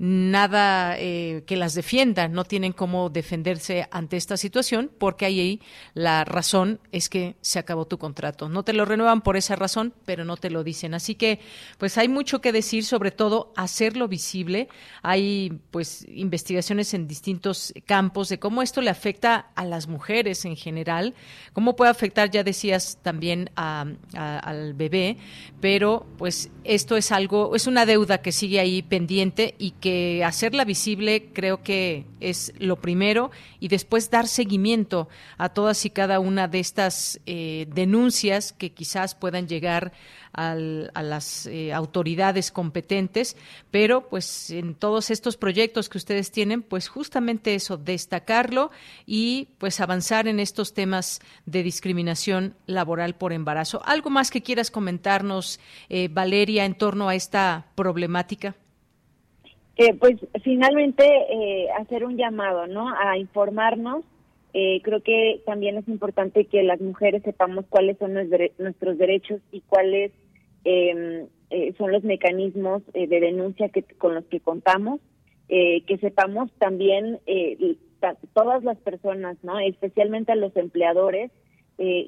nada eh, que las defienda, no tienen cómo defenderse ante esta situación porque ahí la razón es que se acabó tu contrato. No te lo renuevan por esa razón, pero no te lo dicen. Así que, pues hay mucho que decir, sobre todo hacerlo visible. Hay, pues, investigaciones en distintos campos de cómo esto le afecta a las mujeres en general, cómo puede afectar, ya decías, también al bebé, pero, pues, esto es algo, es una deuda que sigue ahí pendiente y que hacerla visible creo que es lo primero y después dar seguimiento a todas y cada una de estas eh, denuncias que quizás puedan llegar a las eh, autoridades competentes, pero pues en todos estos proyectos que ustedes tienen, pues justamente eso, destacarlo y pues avanzar en estos temas de discriminación laboral por embarazo. ¿Algo más que quieras comentarnos, eh, Valeria, en torno a esta problemática? Eh, pues finalmente hacer un llamado, ¿no? A informarnos eh, creo que también es importante que las mujeres sepamos cuáles son nuestros derechos y cuáles em, eh, son los mecanismos eh, de denuncia que, con los que contamos, eh, que sepamos también todas las personas, no, especialmente a los empleadores,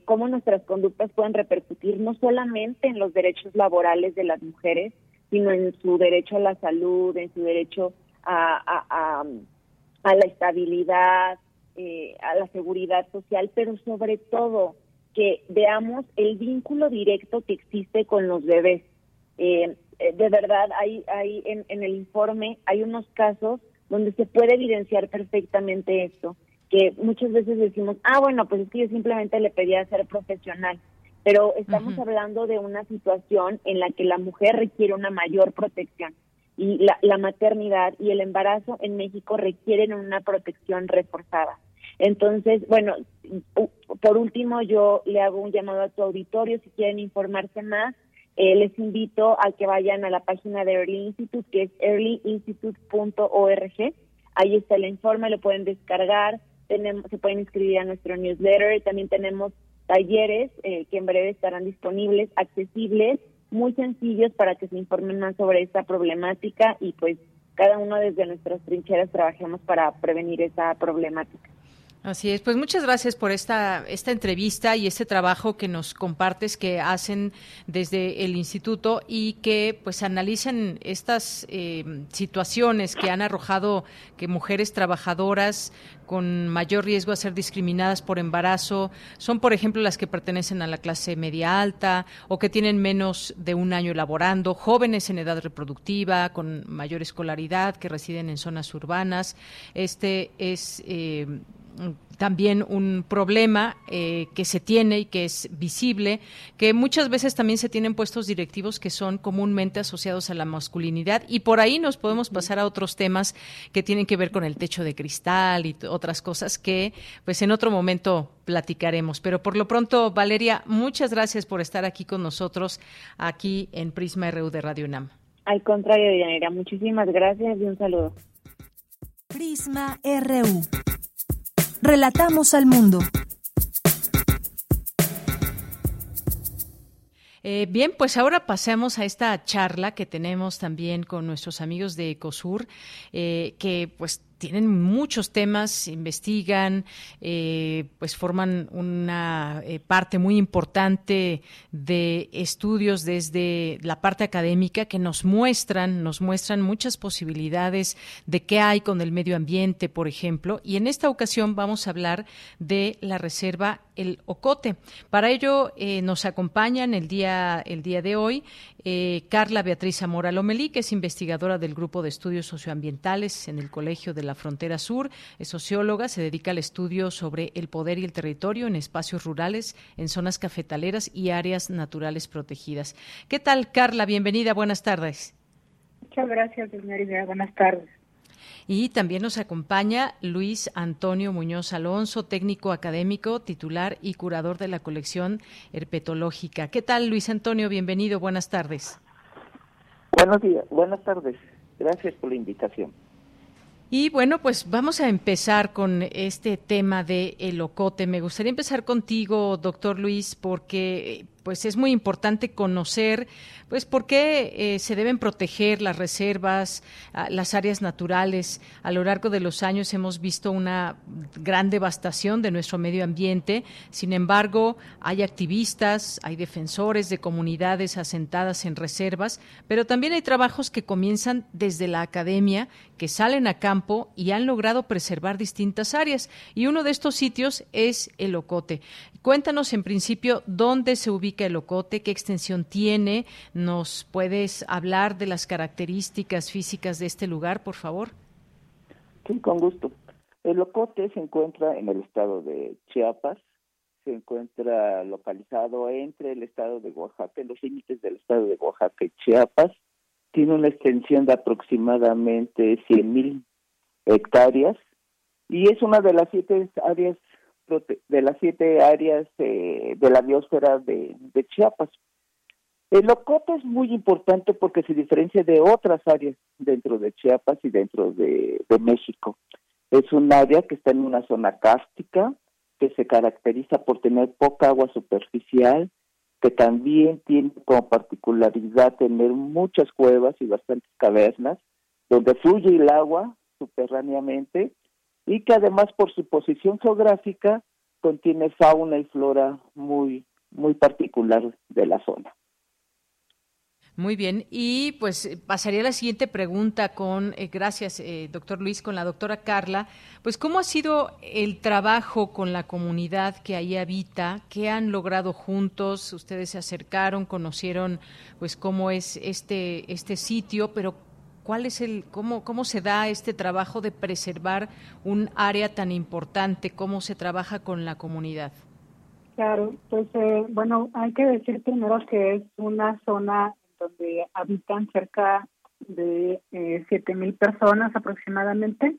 cómo nuestras conductas pueden repercutir no solamente en los derechos laborales de las mujeres, sino en su derecho a la salud, en su derecho a, a, a la estabilidad, eh, a la seguridad social, pero sobre todo que veamos el vínculo directo que existe con los bebés. Eh, eh, de verdad, hay, hay en, en el informe hay unos casos donde se puede evidenciar perfectamente esto, que muchas veces decimos, ah, bueno, pues es que yo simplemente le pedía ser profesional, pero estamos hablando de una situación en la que la mujer requiere una mayor protección y la, la maternidad y el embarazo en México requieren una protección reforzada. Entonces, bueno, por último, yo le hago un llamado a tu auditorio si quieren informarse más. Eh, les invito a que vayan a la página de Early Institute, que es earlyinstitute.org. Ahí está el informe, lo pueden descargar, tenemos, se pueden inscribir a nuestro newsletter. También tenemos talleres eh, que en breve estarán disponibles, accesibles muy sencillos para que se informen más sobre esta problemática y pues cada uno desde nuestras trincheras trabajemos para prevenir esa problemática. Así es, pues muchas gracias por esta, esta entrevista y este trabajo que nos compartes que hacen desde el instituto y que pues analizan estas eh, situaciones que han arrojado que mujeres trabajadoras con mayor riesgo a ser discriminadas por embarazo son, por ejemplo, las que pertenecen a la clase media alta o que tienen menos de un año elaborando, jóvenes en edad reproductiva, con mayor escolaridad, que residen en zonas urbanas. Este es eh, también un problema eh, que se tiene y que es visible, que muchas veces también se tienen puestos directivos que son comúnmente asociados a la masculinidad y por ahí nos podemos pasar a otros temas que tienen que ver con el techo de cristal y otras cosas que pues en otro momento platicaremos. Pero por lo pronto, Valeria, muchas gracias por estar aquí con nosotros aquí en Prisma RU de Radio UNAM. Al contrario, Dianera, muchísimas gracias y un saludo. Prisma RU. Relatamos al mundo. Eh, bien, pues ahora pasemos a esta charla que tenemos también con nuestros amigos de Ecosur, eh, que pues tienen muchos temas, investigan, eh, pues forman una eh, parte muy importante de estudios desde la parte académica que nos muestran, nos muestran muchas posibilidades de qué hay con el medio ambiente, por ejemplo. Y en esta ocasión vamos a hablar de la reserva El Ocote. Para ello eh, nos acompañan el día, el día de hoy Carla Beatriz Zamora Lomelí, que es investigadora del Grupo de Estudios Socioambientales en el Colegio de la Frontera Sur, es socióloga, se dedica al estudio sobre el poder y el territorio en espacios rurales, en zonas cafetaleras y áreas naturales protegidas. ¿Qué tal, Carla? Bienvenida, buenas tardes. Muchas gracias, señorita. Buenas tardes. Y también nos acompaña Luis Antonio Muñoz Alonso, técnico académico, titular y curador de la colección herpetológica. ¿Qué tal, Luis Antonio? Bienvenido, buenas tardes. Buenos días, buenas tardes. Gracias por la invitación. Y bueno, pues vamos a empezar con este tema de el ocote. Me gustaría empezar contigo, doctor Luis, porque pues es muy importante conocer pues por qué eh, se deben proteger las reservas, las áreas naturales. A lo largo de los años hemos visto una gran devastación de nuestro medio ambiente. Sin embargo, hay activistas, hay defensores de comunidades asentadas en reservas, pero también hay trabajos que comienzan desde la academia, que salen a campo y han logrado preservar distintas áreas. Y uno de estos sitios es el Ocote. Cuéntanos en principio dónde se ubica el ocote? ¿Qué extensión tiene? ¿Nos puedes hablar de las características físicas de este lugar, por favor? Sí, con gusto. El ocote se encuentra en el estado de Chiapas, se encuentra localizado entre el estado de Oaxaca, en los límites del estado de Oaxaca y Chiapas. Tiene una extensión de aproximadamente 100.000 hectáreas y es una de las siete áreas de las siete áreas de la biosfera de, Chiapas. El Ocote es muy importante porque se diferencia de otras áreas dentro de Chiapas y dentro de, de México. Es un área que está en una zona cárstica, que se caracteriza por tener poca agua superficial, que también tiene como particularidad tener muchas cuevas y bastantes cavernas, donde fluye el agua subterráneamente y que además por su posición geográfica contiene fauna y flora muy muy particular de la zona. Muy bien, y pues pasaría a la siguiente pregunta con, eh, gracias, eh, doctor Luis, con la doctora Carla. Pues, ¿cómo ha sido el trabajo con la comunidad que ahí habita? ¿Qué han logrado juntos? Ustedes se acercaron, conocieron, pues, cómo es este, este sitio, pero ¿Cuál es el, cómo, cómo se da este trabajo de preservar un área tan importante? ¿Cómo se trabaja con la comunidad? Claro, pues eh, bueno, hay que decir primero que es una zona donde habitan cerca de eh, 7.000 personas aproximadamente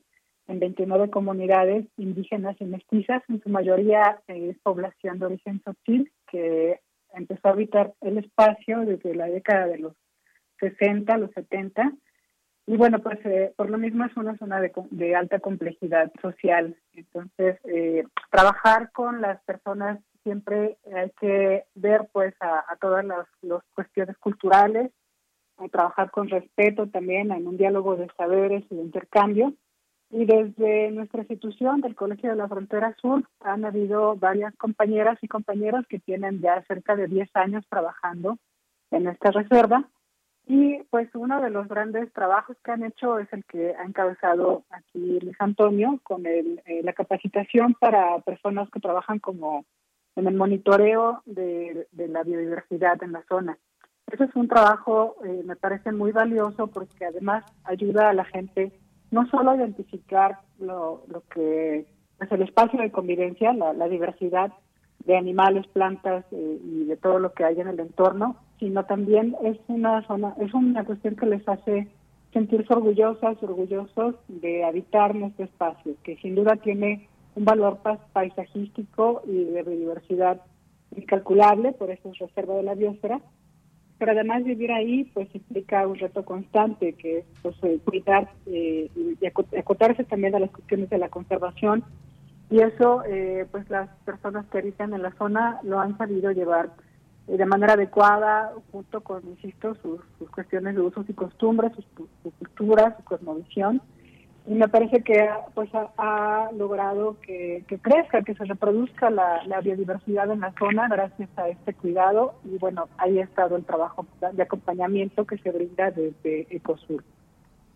en 29 comunidades indígenas y mestizas, en su mayoría es población de origen sotil que empezó a habitar el espacio desde la década de los 60, los 70 y bueno, pues eh, por lo mismo es una zona de, de alta complejidad social. Entonces, eh, trabajar con las personas siempre hay que ver pues a, todas las, cuestiones culturales, y trabajar con respeto también en un diálogo de saberes y de intercambio. Y desde nuestra institución del Colegio de la Frontera Sur han habido varias compañeras y compañeros que tienen ya cerca de 10 años trabajando en esta reserva y pues uno de los grandes trabajos que han hecho es el que ha encabezado aquí Luis Antonio con el, eh, la capacitación para personas que trabajan como en el monitoreo de, la biodiversidad en la zona. Eso es un trabajo, eh, me parece muy valioso porque además ayuda a la gente no solo a identificar lo, lo que es el espacio de convivencia, la, la diversidad de animales, plantas eh, y de todo lo que hay en el entorno, sino también es una zona, es una cuestión que les hace sentirse orgullosas, orgullosos de habitar nuestro espacio, que sin duda tiene un valor paisajístico y de biodiversidad incalculable, por eso es reserva de la biosfera, pero además vivir ahí pues implica un reto constante que es pues, eh, cuidar eh, y acotarse también a las cuestiones de la conservación. Y eso eh, pues las personas que habitan en la zona lo han sabido llevar de manera adecuada, junto con, insisto, sus, cuestiones de usos y costumbres, su, cultura, su cosmovisión. Y me parece que pues ha, logrado que, crezca, que se reproduzca la, la, biodiversidad en la zona gracias a este cuidado. Y bueno, ahí ha estado el trabajo de acompañamiento que se brinda desde Ecosur.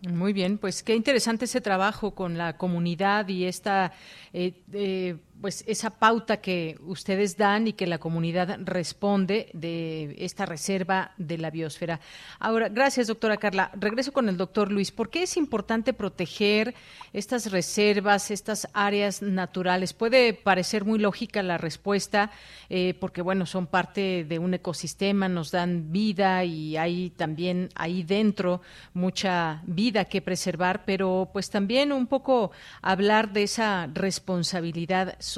Muy bien, pues qué interesante ese trabajo con la comunidad y esta eh, eh pues esa pauta que ustedes dan y que la comunidad responde de esta reserva de la biosfera. Ahora, gracias, doctora Carla. Regreso con el doctor Luis. ¿Por qué es importante proteger estas reservas, estas áreas naturales? Puede parecer muy lógica la respuesta, eh, porque bueno, son parte de un ecosistema, nos dan vida y hay también ahí dentro mucha vida que preservar, pero pues también un poco hablar de esa responsabilidad social.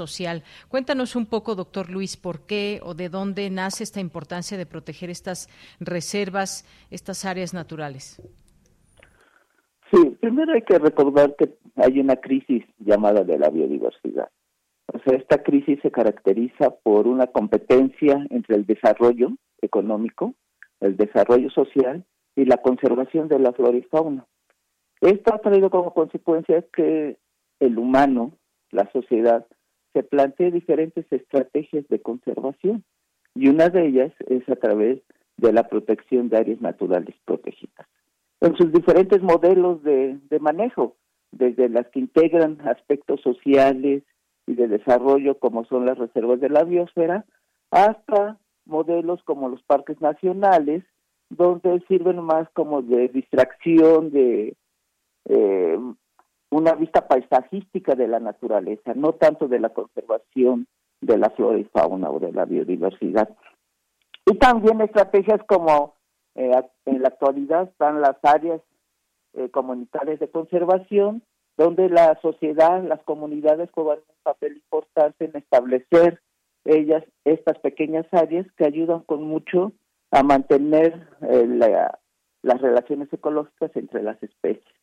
Cuéntanos un poco, doctor Luis, por qué o de dónde nace esta importancia de proteger estas reservas, estas áreas naturales. Sí, primero hay que recordar que hay una crisis llamada de la biodiversidad. O sea, esta crisis se caracteriza por una competencia entre el desarrollo económico, el desarrollo social y la conservación de la flora y fauna. Esto ha traído como consecuencia que el humano, la sociedad, se plantea diferentes estrategias de conservación y una de ellas es a través de la protección de áreas naturales protegidas. En sus diferentes modelos de, manejo, desde las que integran aspectos sociales y de desarrollo como son las reservas de la biosfera, hasta modelos como los parques nacionales, donde sirven más como de distracción, de eh, una vista paisajística de la naturaleza, no tanto de la conservación de la flora y fauna o de la biodiversidad. Y también estrategias como eh, en la actualidad están las áreas eh, comunitarias de conservación, donde la sociedad, las comunidades juegan un papel importante en establecer ellas estas pequeñas áreas que ayudan con mucho a mantener eh, las relaciones ecológicas entre las especies.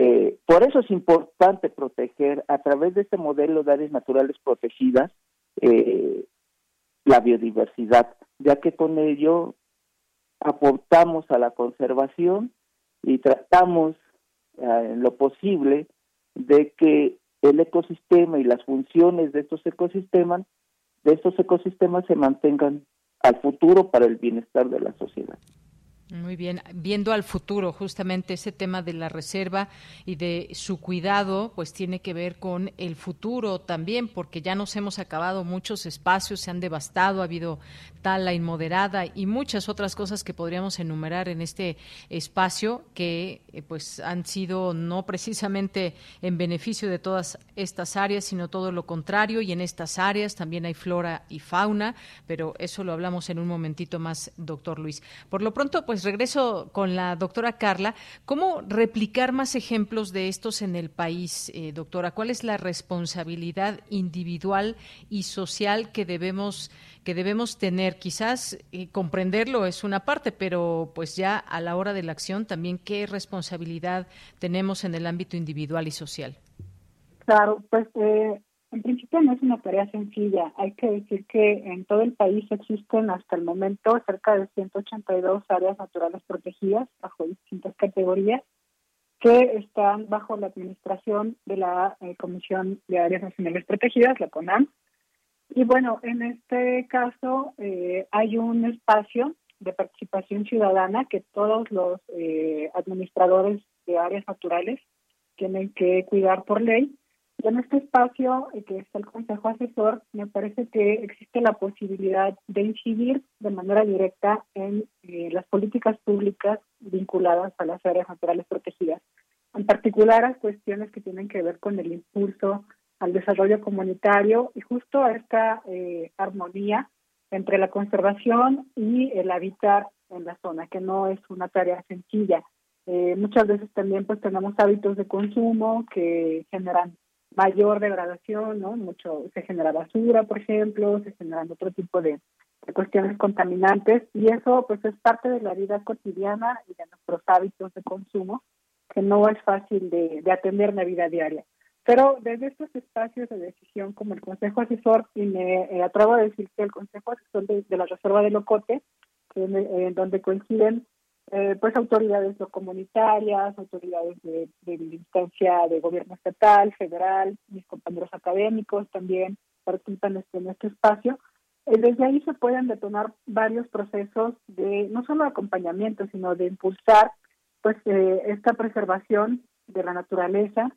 Eh, por eso es importante proteger a través de este modelo de áreas naturales protegidas eh, la biodiversidad, ya que con ello aportamos a la conservación y tratamos en lo posible de que el ecosistema y las funciones de estos ecosistemas de estos ecosistemas se mantengan al futuro para el bienestar de la sociedad. Muy bien, viendo al futuro, justamente ese tema de la reserva y de su cuidado, pues tiene que ver con el futuro también, porque ya nos hemos acabado muchos espacios, se han devastado, ha habido tala inmoderada y muchas otras cosas que podríamos enumerar en este espacio que eh, pues han sido no precisamente en beneficio de todas estas áreas, sino todo lo contrario, y en estas áreas también hay flora y fauna, pero eso lo hablamos en un momentito más, doctor Luis. Por lo pronto, pues pues regreso con la doctora Carla. ¿Cómo replicar más ejemplos de estos en el país, eh, doctora? ¿Cuál es la responsabilidad individual y social que debemos que debemos tener? Quizás eh, comprenderlo es una parte, pero pues ya a la hora de la acción también qué responsabilidad tenemos en el ámbito individual y social. Claro, pues eh, en principio no es una tarea sencilla. Hay que decir que en todo el país existen hasta el momento cerca de 182 áreas naturales protegidas bajo distintas categorías que están bajo la administración de la eh, Comisión de Áreas Nacionales Protegidas, la CONAM. Y bueno, en este caso eh, hay un espacio de participación ciudadana que todos los eh, administradores de áreas naturales tienen que cuidar por ley y en este espacio, eh, que es el Consejo Asesor, me parece que existe la posibilidad de incidir de manera directa en eh, las políticas públicas vinculadas a las áreas naturales protegidas, en particular a cuestiones que tienen que ver con el impulso al desarrollo comunitario y justo a esta eh, armonía entre la conservación y el habitar en la zona, que no es una tarea sencilla. muchas veces también pues tenemos hábitos de consumo que generan mayor degradación, ¿no? Mucho, se genera basura, por ejemplo, se generan otro tipo de, cuestiones contaminantes y eso pues es parte de la vida cotidiana y de nuestros hábitos de consumo que no es fácil de, atender en la vida diaria. Pero desde estos espacios de decisión como el Consejo Asesor, y me eh, atrevo a decir que el Consejo Asesor de, la Reserva de Locote, que, en donde coinciden eh, pues autoridades comunitarias, autoridades de, de instancia de gobierno estatal, federal, mis compañeros académicos también participan en este espacio. Eh, desde ahí se pueden detonar varios procesos de no solo acompañamiento, sino de impulsar pues eh, esta preservación de la naturaleza,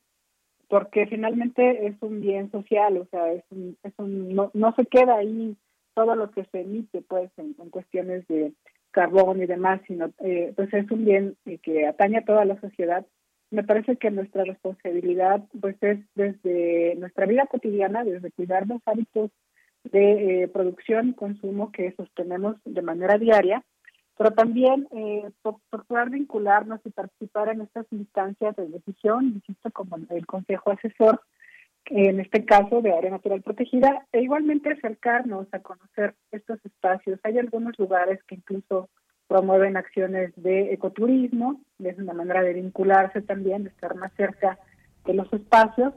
porque finalmente es un bien social, o sea, es un, es un, no, no se queda ahí todo lo que se emite pues en cuestiones de carbón y demás, sino eh, pues es un bien eh, que atañe a toda la sociedad. Me parece que nuestra responsabilidad pues es desde nuestra vida cotidiana, desde cuidar los hábitos de eh, producción consumo que sostenemos de manera diaria, pero también eh, procurar vincularnos y participar en estas instancias de decisión, insisto, como el Consejo Asesor, en este caso de área natural protegida, e igualmente acercarnos a conocer estos espacios. Hay algunos lugares que incluso promueven acciones de ecoturismo, es una manera de vincularse también, de estar más cerca de los espacios,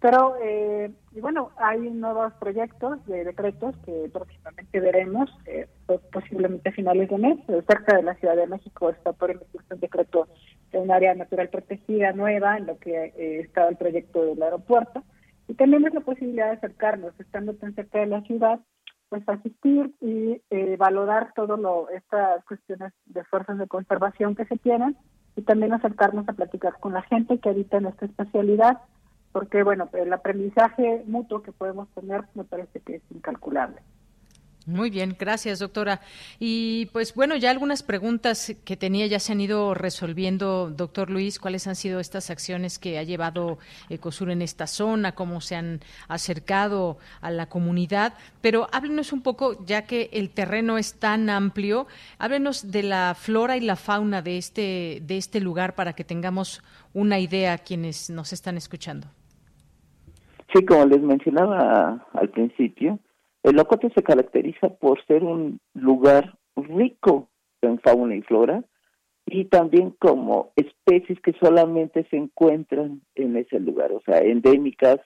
pero eh, y bueno, hay nuevos proyectos de decretos que próximamente veremos, eh, posiblemente a finales de mes, cerca de la Ciudad de México está por emitirse un decreto de un área natural protegida nueva en lo que eh, estaba el proyecto del aeropuerto. Y es la posibilidad de acercarnos, estando tan cerca de la ciudad, pues asistir y eh, valorar todas estas cuestiones de fuerzas de conservación que se tienen y también acercarnos a platicar con la gente que habita en esta especialidad, porque bueno, el aprendizaje mutuo que podemos tener me parece que es incalculable. Muy bien, gracias, doctora. Y pues bueno, ya algunas preguntas que tenía ya se han ido resolviendo, doctor Luis. ¿Cuáles han sido estas acciones que ha llevado Ecosur en esta zona? ¿Cómo se han acercado a la comunidad? Pero háblenos un poco, ya que el terreno es tan amplio, háblenos de la flora y la fauna de este, de este lugar para que tengamos una idea quienes nos están escuchando. Sí, como les mencionaba al principio, el Locote se caracteriza por ser un lugar rico en fauna y flora y también como especies que solamente se encuentran en ese lugar, o sea, endémicas,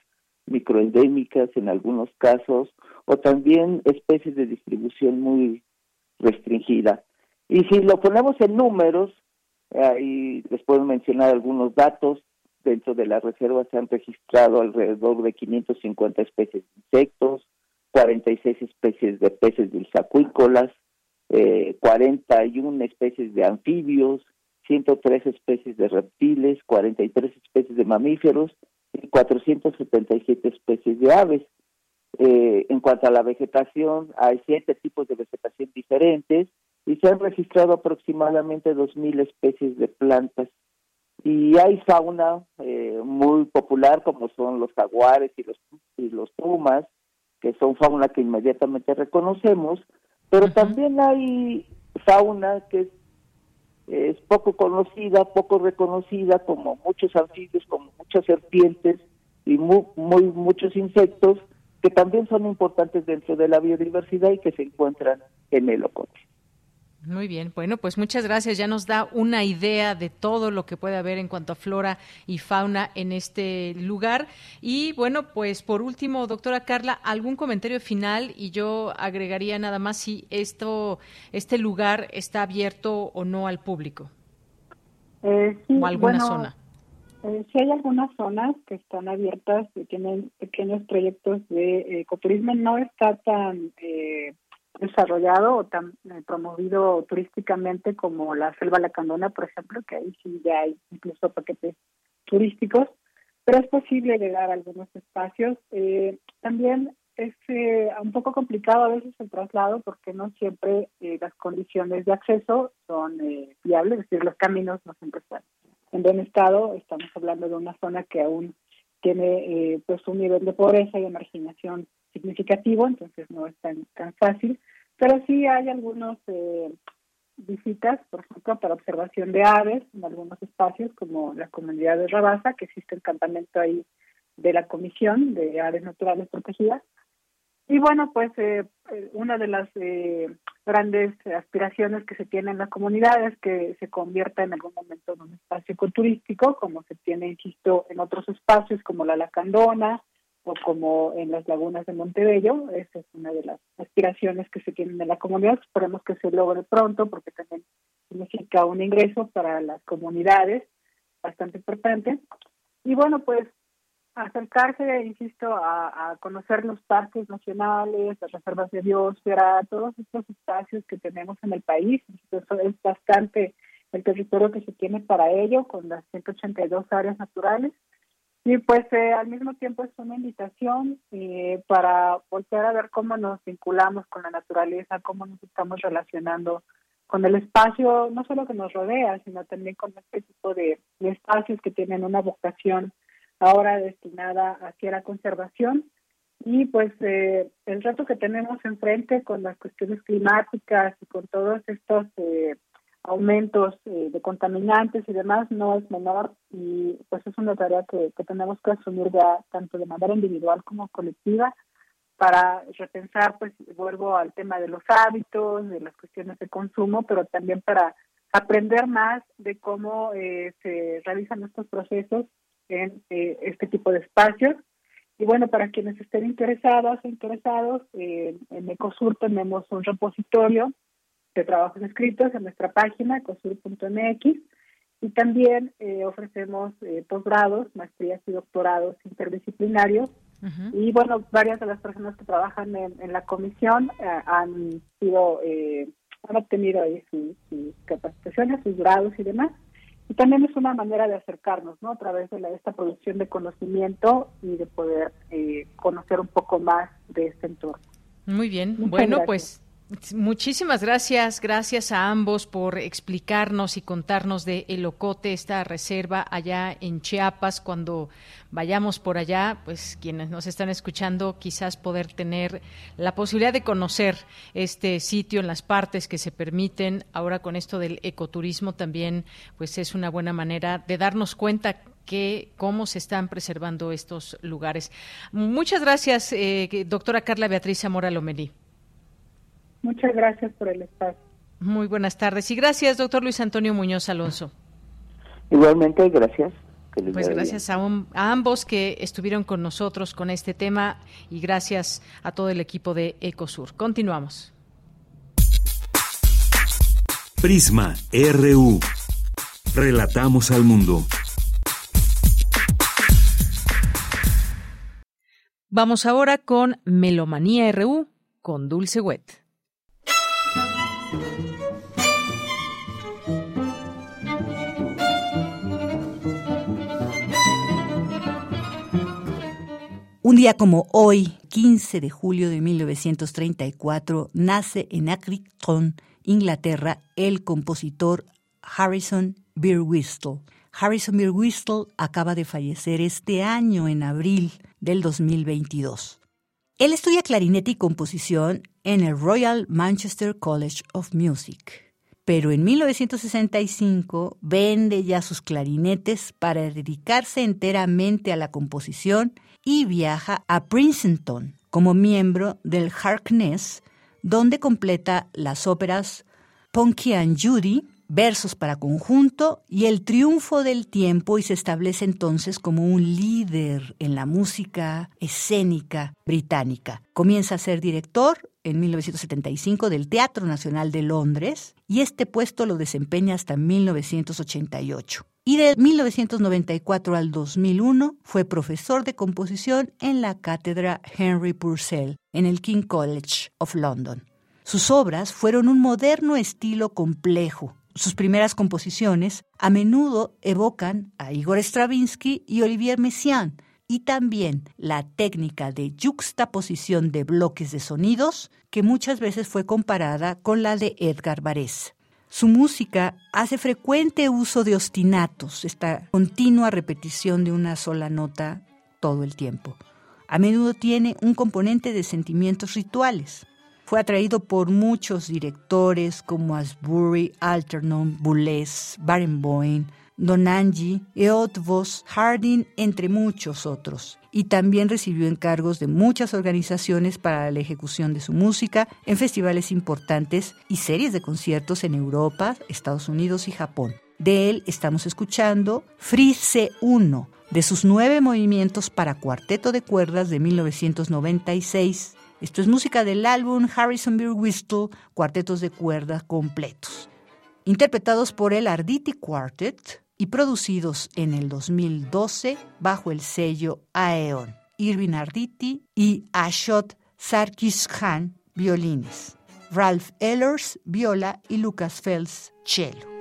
microendémicas en algunos casos, o también especies de distribución muy restringida. Y si lo ponemos en números, ahí les puedo mencionar algunos datos. Dentro de la reserva se han registrado alrededor de 550 especies de insectos, 46 especies de peces dulzacuícolas, eh, 41 especies de anfibios, 103 especies de reptiles, 43 especies de mamíferos y 477 especies de aves. Eh, en cuanto a la vegetación, hay siete tipos de vegetación diferentes y se han registrado aproximadamente 2.000 especies de plantas. Y hay fauna eh, muy popular como son los jaguares y los, y los pumas, que son fauna que inmediatamente reconocemos, pero también hay fauna que es, poco conocida, poco reconocida, como muchos anfibios, como muchas serpientes y muy, muy muchos insectos que también son importantes dentro de la biodiversidad y que se encuentran en el ocote. Muy bien, bueno, pues muchas gracias. Ya nos da una idea de todo lo que puede haber en cuanto a flora y fauna en este lugar. Y bueno, pues por último, doctora Carla, algún comentario final y yo agregaría nada más si esto, este lugar está abierto o no al público. Eh, sí, o alguna zona. Eh, sí hay algunas zonas que están abiertas y tienen pequeños proyectos de ecoturismo. No está tan eh, desarrollado o tan eh, promovido turísticamente como la selva lacandona, por ejemplo, que ahí sí ya hay incluso paquetes turísticos, pero es posible llegar a algunos espacios. Eh, también es eh, un poco complicado a veces el traslado porque no siempre las condiciones de acceso son viables, es decir, los caminos no siempre están en buen estado. Estamos hablando de una zona que aún tiene pues un nivel de pobreza y de marginación significativo, entonces no es tan, tan fácil, pero sí hay algunas eh, visitas, por ejemplo, para observación de aves en algunos espacios, como la comunidad de Rabasa, que existe el campamento ahí de la Comisión de Aves Naturales Protegidas. Y bueno, pues eh, eh, una de las grandes aspiraciones que se tiene en la comunidad es que se convierta en algún momento en un espacio ecoturístico, como se tiene, insisto, en otros espacios como la Lacandona, o como en las lagunas de Montebello. Esa es una de las aspiraciones que se tienen en la comunidad. Esperemos que se logre pronto porque también significa un ingreso para las comunidades bastante importante. Y bueno, pues acercarse, insisto, a, conocer los parques nacionales, las reservas de biosfera, todos estos espacios que tenemos en el país. Eso es bastante el territorio que se tiene para ello, con las 182 áreas naturales y pues eh, al mismo tiempo es una invitación eh, para volver a ver cómo nos vinculamos con la naturaleza, cómo nos estamos relacionando con el espacio, no solo que nos rodea, sino también con este tipo de, espacios que tienen una vocación ahora destinada hacia la conservación. Y pues eh, el reto que tenemos enfrente con las cuestiones climáticas y con todos estos aumentos eh, de contaminantes y demás no es menor y pues es una tarea que, tenemos que asumir ya tanto de manera individual como colectiva para repensar, pues vuelvo al tema de los hábitos, de las cuestiones de consumo, pero también para aprender más de cómo eh, se realizan estos procesos en eh, este tipo de espacios. Y bueno, para quienes estén interesados o interesados, en Ecosur tenemos un repositorio de trabajos escritos en nuestra página cosur.mx y también eh, ofrecemos eh, posgrados, maestrías y doctorados interdisciplinarios. Y bueno, varias de las personas que trabajan en, la comisión eh, han sido, han obtenido ahí sus, capacitaciones, sus grados y demás. Y también es una manera de acercarnos, ¿no? A través de esta producción de conocimiento y de poder conocer un poco más de este entorno. Muy bien. bueno, pues Muchísimas gracias, gracias a ambos por explicarnos y contarnos de Elocote, esta reserva allá en Chiapas. Cuando vayamos por allá, pues quienes nos están escuchando, quizás poder tener la posibilidad de conocer este sitio en las partes que se permiten. Ahora con esto del ecoturismo también, pues es una buena manera de darnos cuenta que cómo se están preservando estos lugares. Muchas gracias, eh, doctora Carla Beatriz Zamora Lomelí. Muchas gracias por el espacio. Muy buenas tardes y gracias, doctor Luis Antonio Muñoz Alonso. Igualmente, gracias. Pues gracias a, a, ambos que estuvieron con nosotros con este tema y gracias a todo el equipo de Ecosur. Continuamos. Prisma RU. Relatamos al mundo. Vamos ahora con Melomanía RU con Dulce Wet. Un día como hoy, 15 de julio de 1934, nace en Accrington, Inglaterra, el compositor Harrison Birwhistle. Harrison Birwhistle acaba de fallecer este año, en abril del 2022. Él estudia clarinete y composición en el Royal Manchester College of Music pero en 1965 vende ya sus clarinetes para dedicarse enteramente a la composición y viaja a Princeton como miembro del Harkness, donde completa las óperas Punky and Judy, versos para conjunto y el triunfo del tiempo y se establece entonces como un líder en la música escénica británica. Comienza a ser director en 1975 del Teatro Nacional de Londres y este puesto lo desempeña hasta 1988 y de 1994 al 2001 fue profesor de composición en la cátedra Henry Purcell en el King College of London. Sus obras fueron un moderno estilo complejo. Sus primeras composiciones a menudo evocan a Igor Stravinsky y Olivier Messiaen, y también la técnica de juxtaposición de bloques de sonidos, que muchas veces fue comparada con la de Edgar Varese. Su música hace frecuente uso de ostinatos, esta continua repetición de una sola nota todo el tiempo. A menudo tiene un componente de sentimientos rituales. Fue atraído por muchos directores como Asbury, Alternon, Boulez, Barenboim, Donangi, Eotvos, Harding, entre muchos otros. Y también recibió encargos de muchas organizaciones para la ejecución de su música en festivales importantes y series de conciertos en Europa, Estados Unidos y Japón. De él estamos escuchando Frise 1, de sus nueve movimientos para cuarteto de cuerdas de 1996. Esto es música del álbum Harrison Beer Whistle, cuartetos de cuerdas completos. Interpretados por el Arditi Quartet, y producidos en el 2012 bajo el sello Aeon. Irvin Arditi y Ashot Sarkis Khan, violines. Ralph Ellers, viola y Lucas Fels, cello.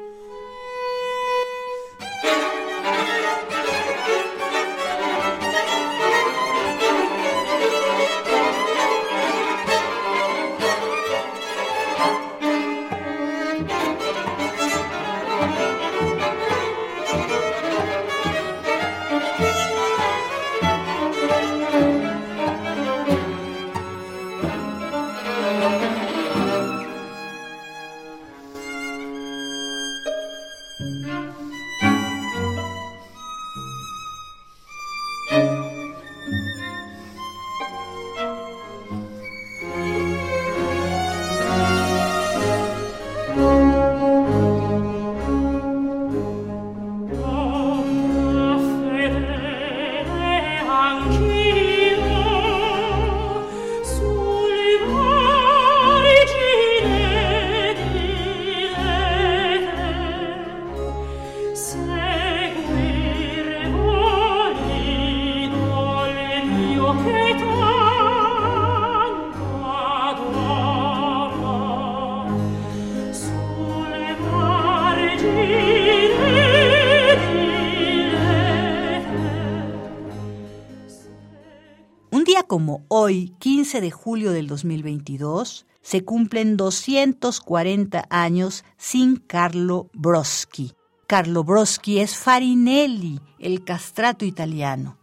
15 de julio del 2022, se cumplen 240 años sin Carlo Broschi. Carlo Broschi es Farinelli, el castrato italiano.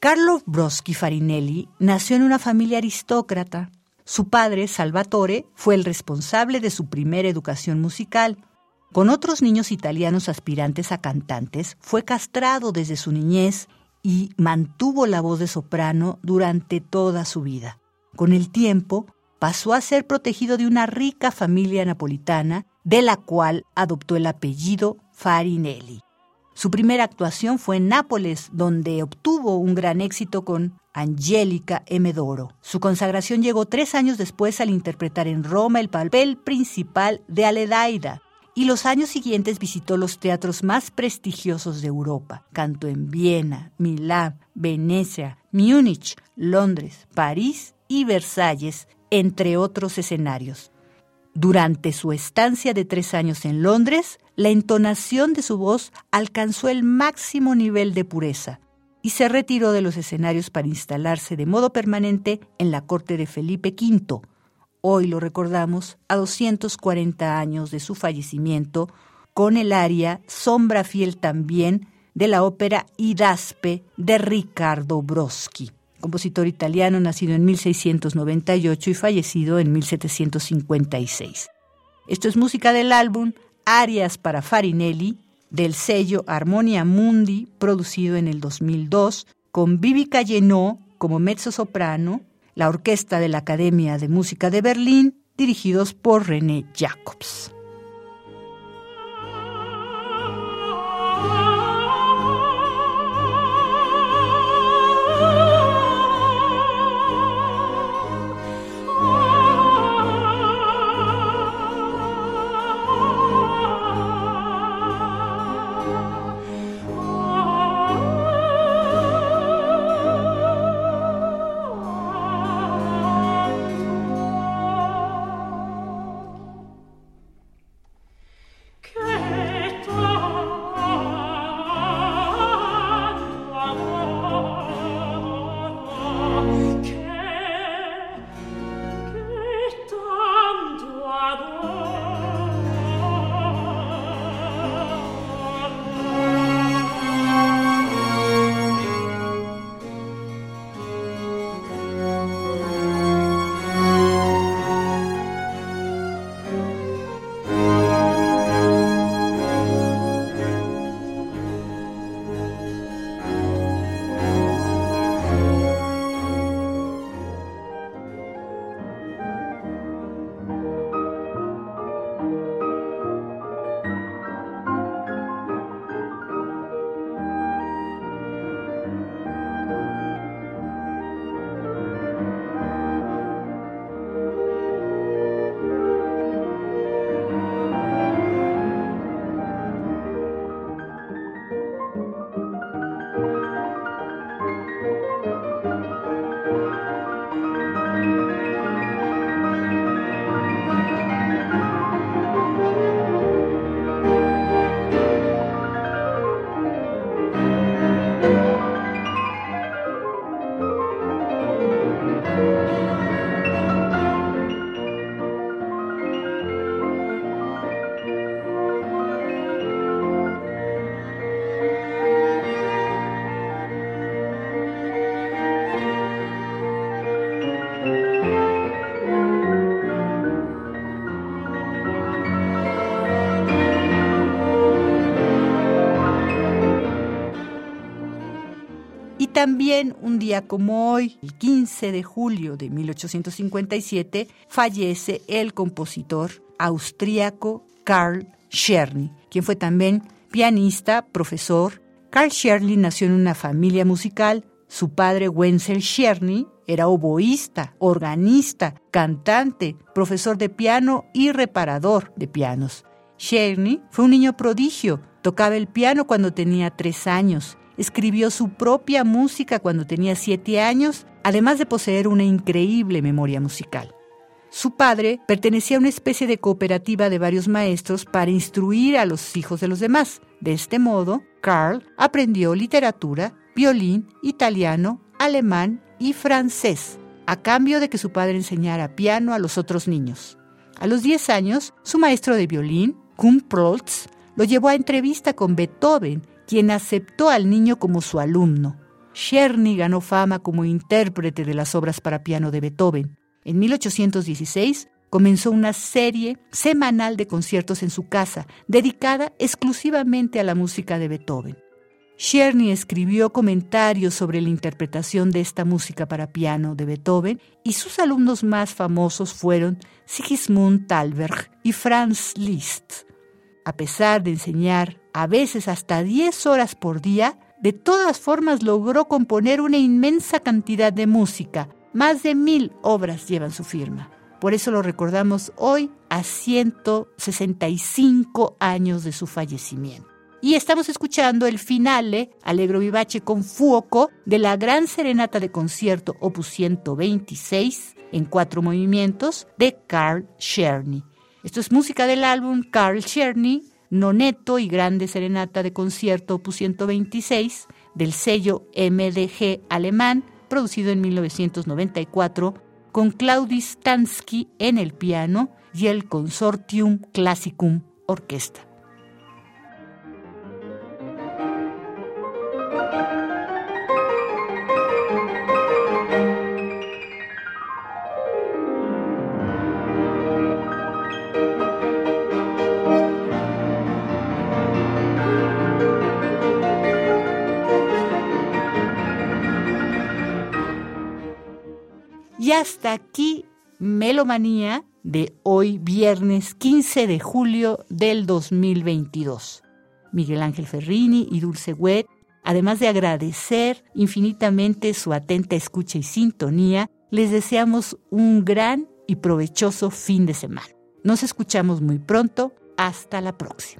Carlo Broschi Farinelli nació en una familia aristócrata. Su padre, Salvatore, fue el responsable de su primera educación musical. Con otros niños italianos aspirantes a cantantes, fue castrado desde su niñez y mantuvo la voz de soprano durante toda su vida. Con el tiempo, pasó a ser protegido de una rica familia napolitana, de la cual adoptó el apellido Farinelli. Su primera actuación fue en Nápoles, donde obtuvo un gran éxito con Angélica Emedoro. Su consagración llegó tres años después al interpretar en Roma el papel principal de Aledaida, y los años siguientes visitó los teatros más prestigiosos de Europa. Cantó en Viena, Milán, Venecia, Múnich, Londres, París y Versalles, entre otros escenarios. Durante su estancia de tres años en Londres, la entonación de su voz alcanzó el máximo nivel de pureza y se retiró de los escenarios para instalarse de modo permanente en la corte de Felipe V. Hoy lo recordamos a 240 años de su fallecimiento con el aria Sombra fiel también de la ópera Idaspe de Riccardo Broschi compositor italiano nacido en 1698 y fallecido en 1756. Esto es música del álbum Arias para Farinelli del sello Harmonia Mundi, producido en el 2002, con Vivi Cayeno como mezzo-soprano, la orquesta de la Academia de Música de Berlín, dirigidos por René Jacobs. También un día como hoy, el 15 de julio de 1857, fallece el compositor austríaco Karl Czerny, quien fue también pianista, profesor. Karl Czerny nació en una familia musical. Su padre Wenzel Czerny era oboísta, organista, cantante, profesor de piano y reparador de pianos. Czerny fue un niño prodigio. Tocaba el piano cuando tenía tres años escribió su propia música cuando tenía siete años, además de poseer una increíble memoria musical. Su padre pertenecía a una especie de cooperativa de varios maestros para instruir a los hijos de los demás. De este modo, Carl aprendió literatura, violín, italiano alemán y francés, a cambio de que su padre enseñara piano a los otros niños. A los 10 años, su maestro de violín, Kuhn Proltz, lo llevó a entrevista con Beethoven, quien aceptó al niño como su alumno. Czerny ganó fama como intérprete de las obras para piano de Beethoven. En 1816 comenzó una serie semanal de conciertos en su casa, dedicada exclusivamente a la música de Beethoven. Czerny escribió comentarios sobre la interpretación de esta música para piano de Beethoven y sus alumnos más famosos fueron Sigismund Thalberg y Franz Liszt. A pesar de enseñar a veces hasta 10 horas por día, de todas formas logró componer una inmensa cantidad de música. Más de mil obras llevan su firma. Por eso lo recordamos hoy a 165 años de su fallecimiento. Y estamos escuchando el finale, Alegro Vivace con Fuoco, de la Gran Serenata de Concierto Opus 126, en cuatro movimientos, de Carl Czerny. Esto es música del álbum Carl Czerny, Noneto y Grande Serenata de Concierto Opus 126, del sello MDG alemán, producido en 1994, con Claudis Stansky en el piano y el Consortium Classicum Orquesta. Y hasta aquí Melomanía de hoy viernes 15 de julio del 2022. Miguel Ángel Ferrini y Dulce Wet, además de agradecer infinitamente su atenta escucha y sintonía, les deseamos un gran y provechoso fin de semana. Nos escuchamos muy pronto. Hasta la próxima.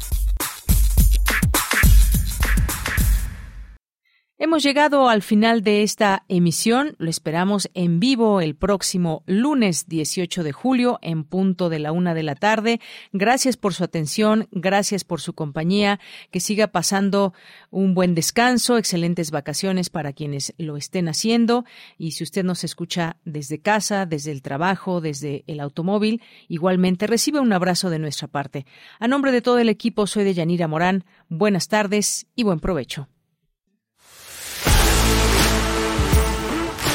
Hemos llegado al final de esta emisión. Lo esperamos en vivo el próximo lunes 18 de julio en punto de la una de la tarde. Gracias por su atención, gracias por su compañía. Que siga pasando un buen descanso, excelentes vacaciones para quienes lo estén haciendo. Y si usted nos escucha desde casa, desde el trabajo, desde el automóvil, igualmente recibe un abrazo de nuestra parte. A nombre de todo el equipo, soy de Yanira Morán. Buenas tardes y buen provecho.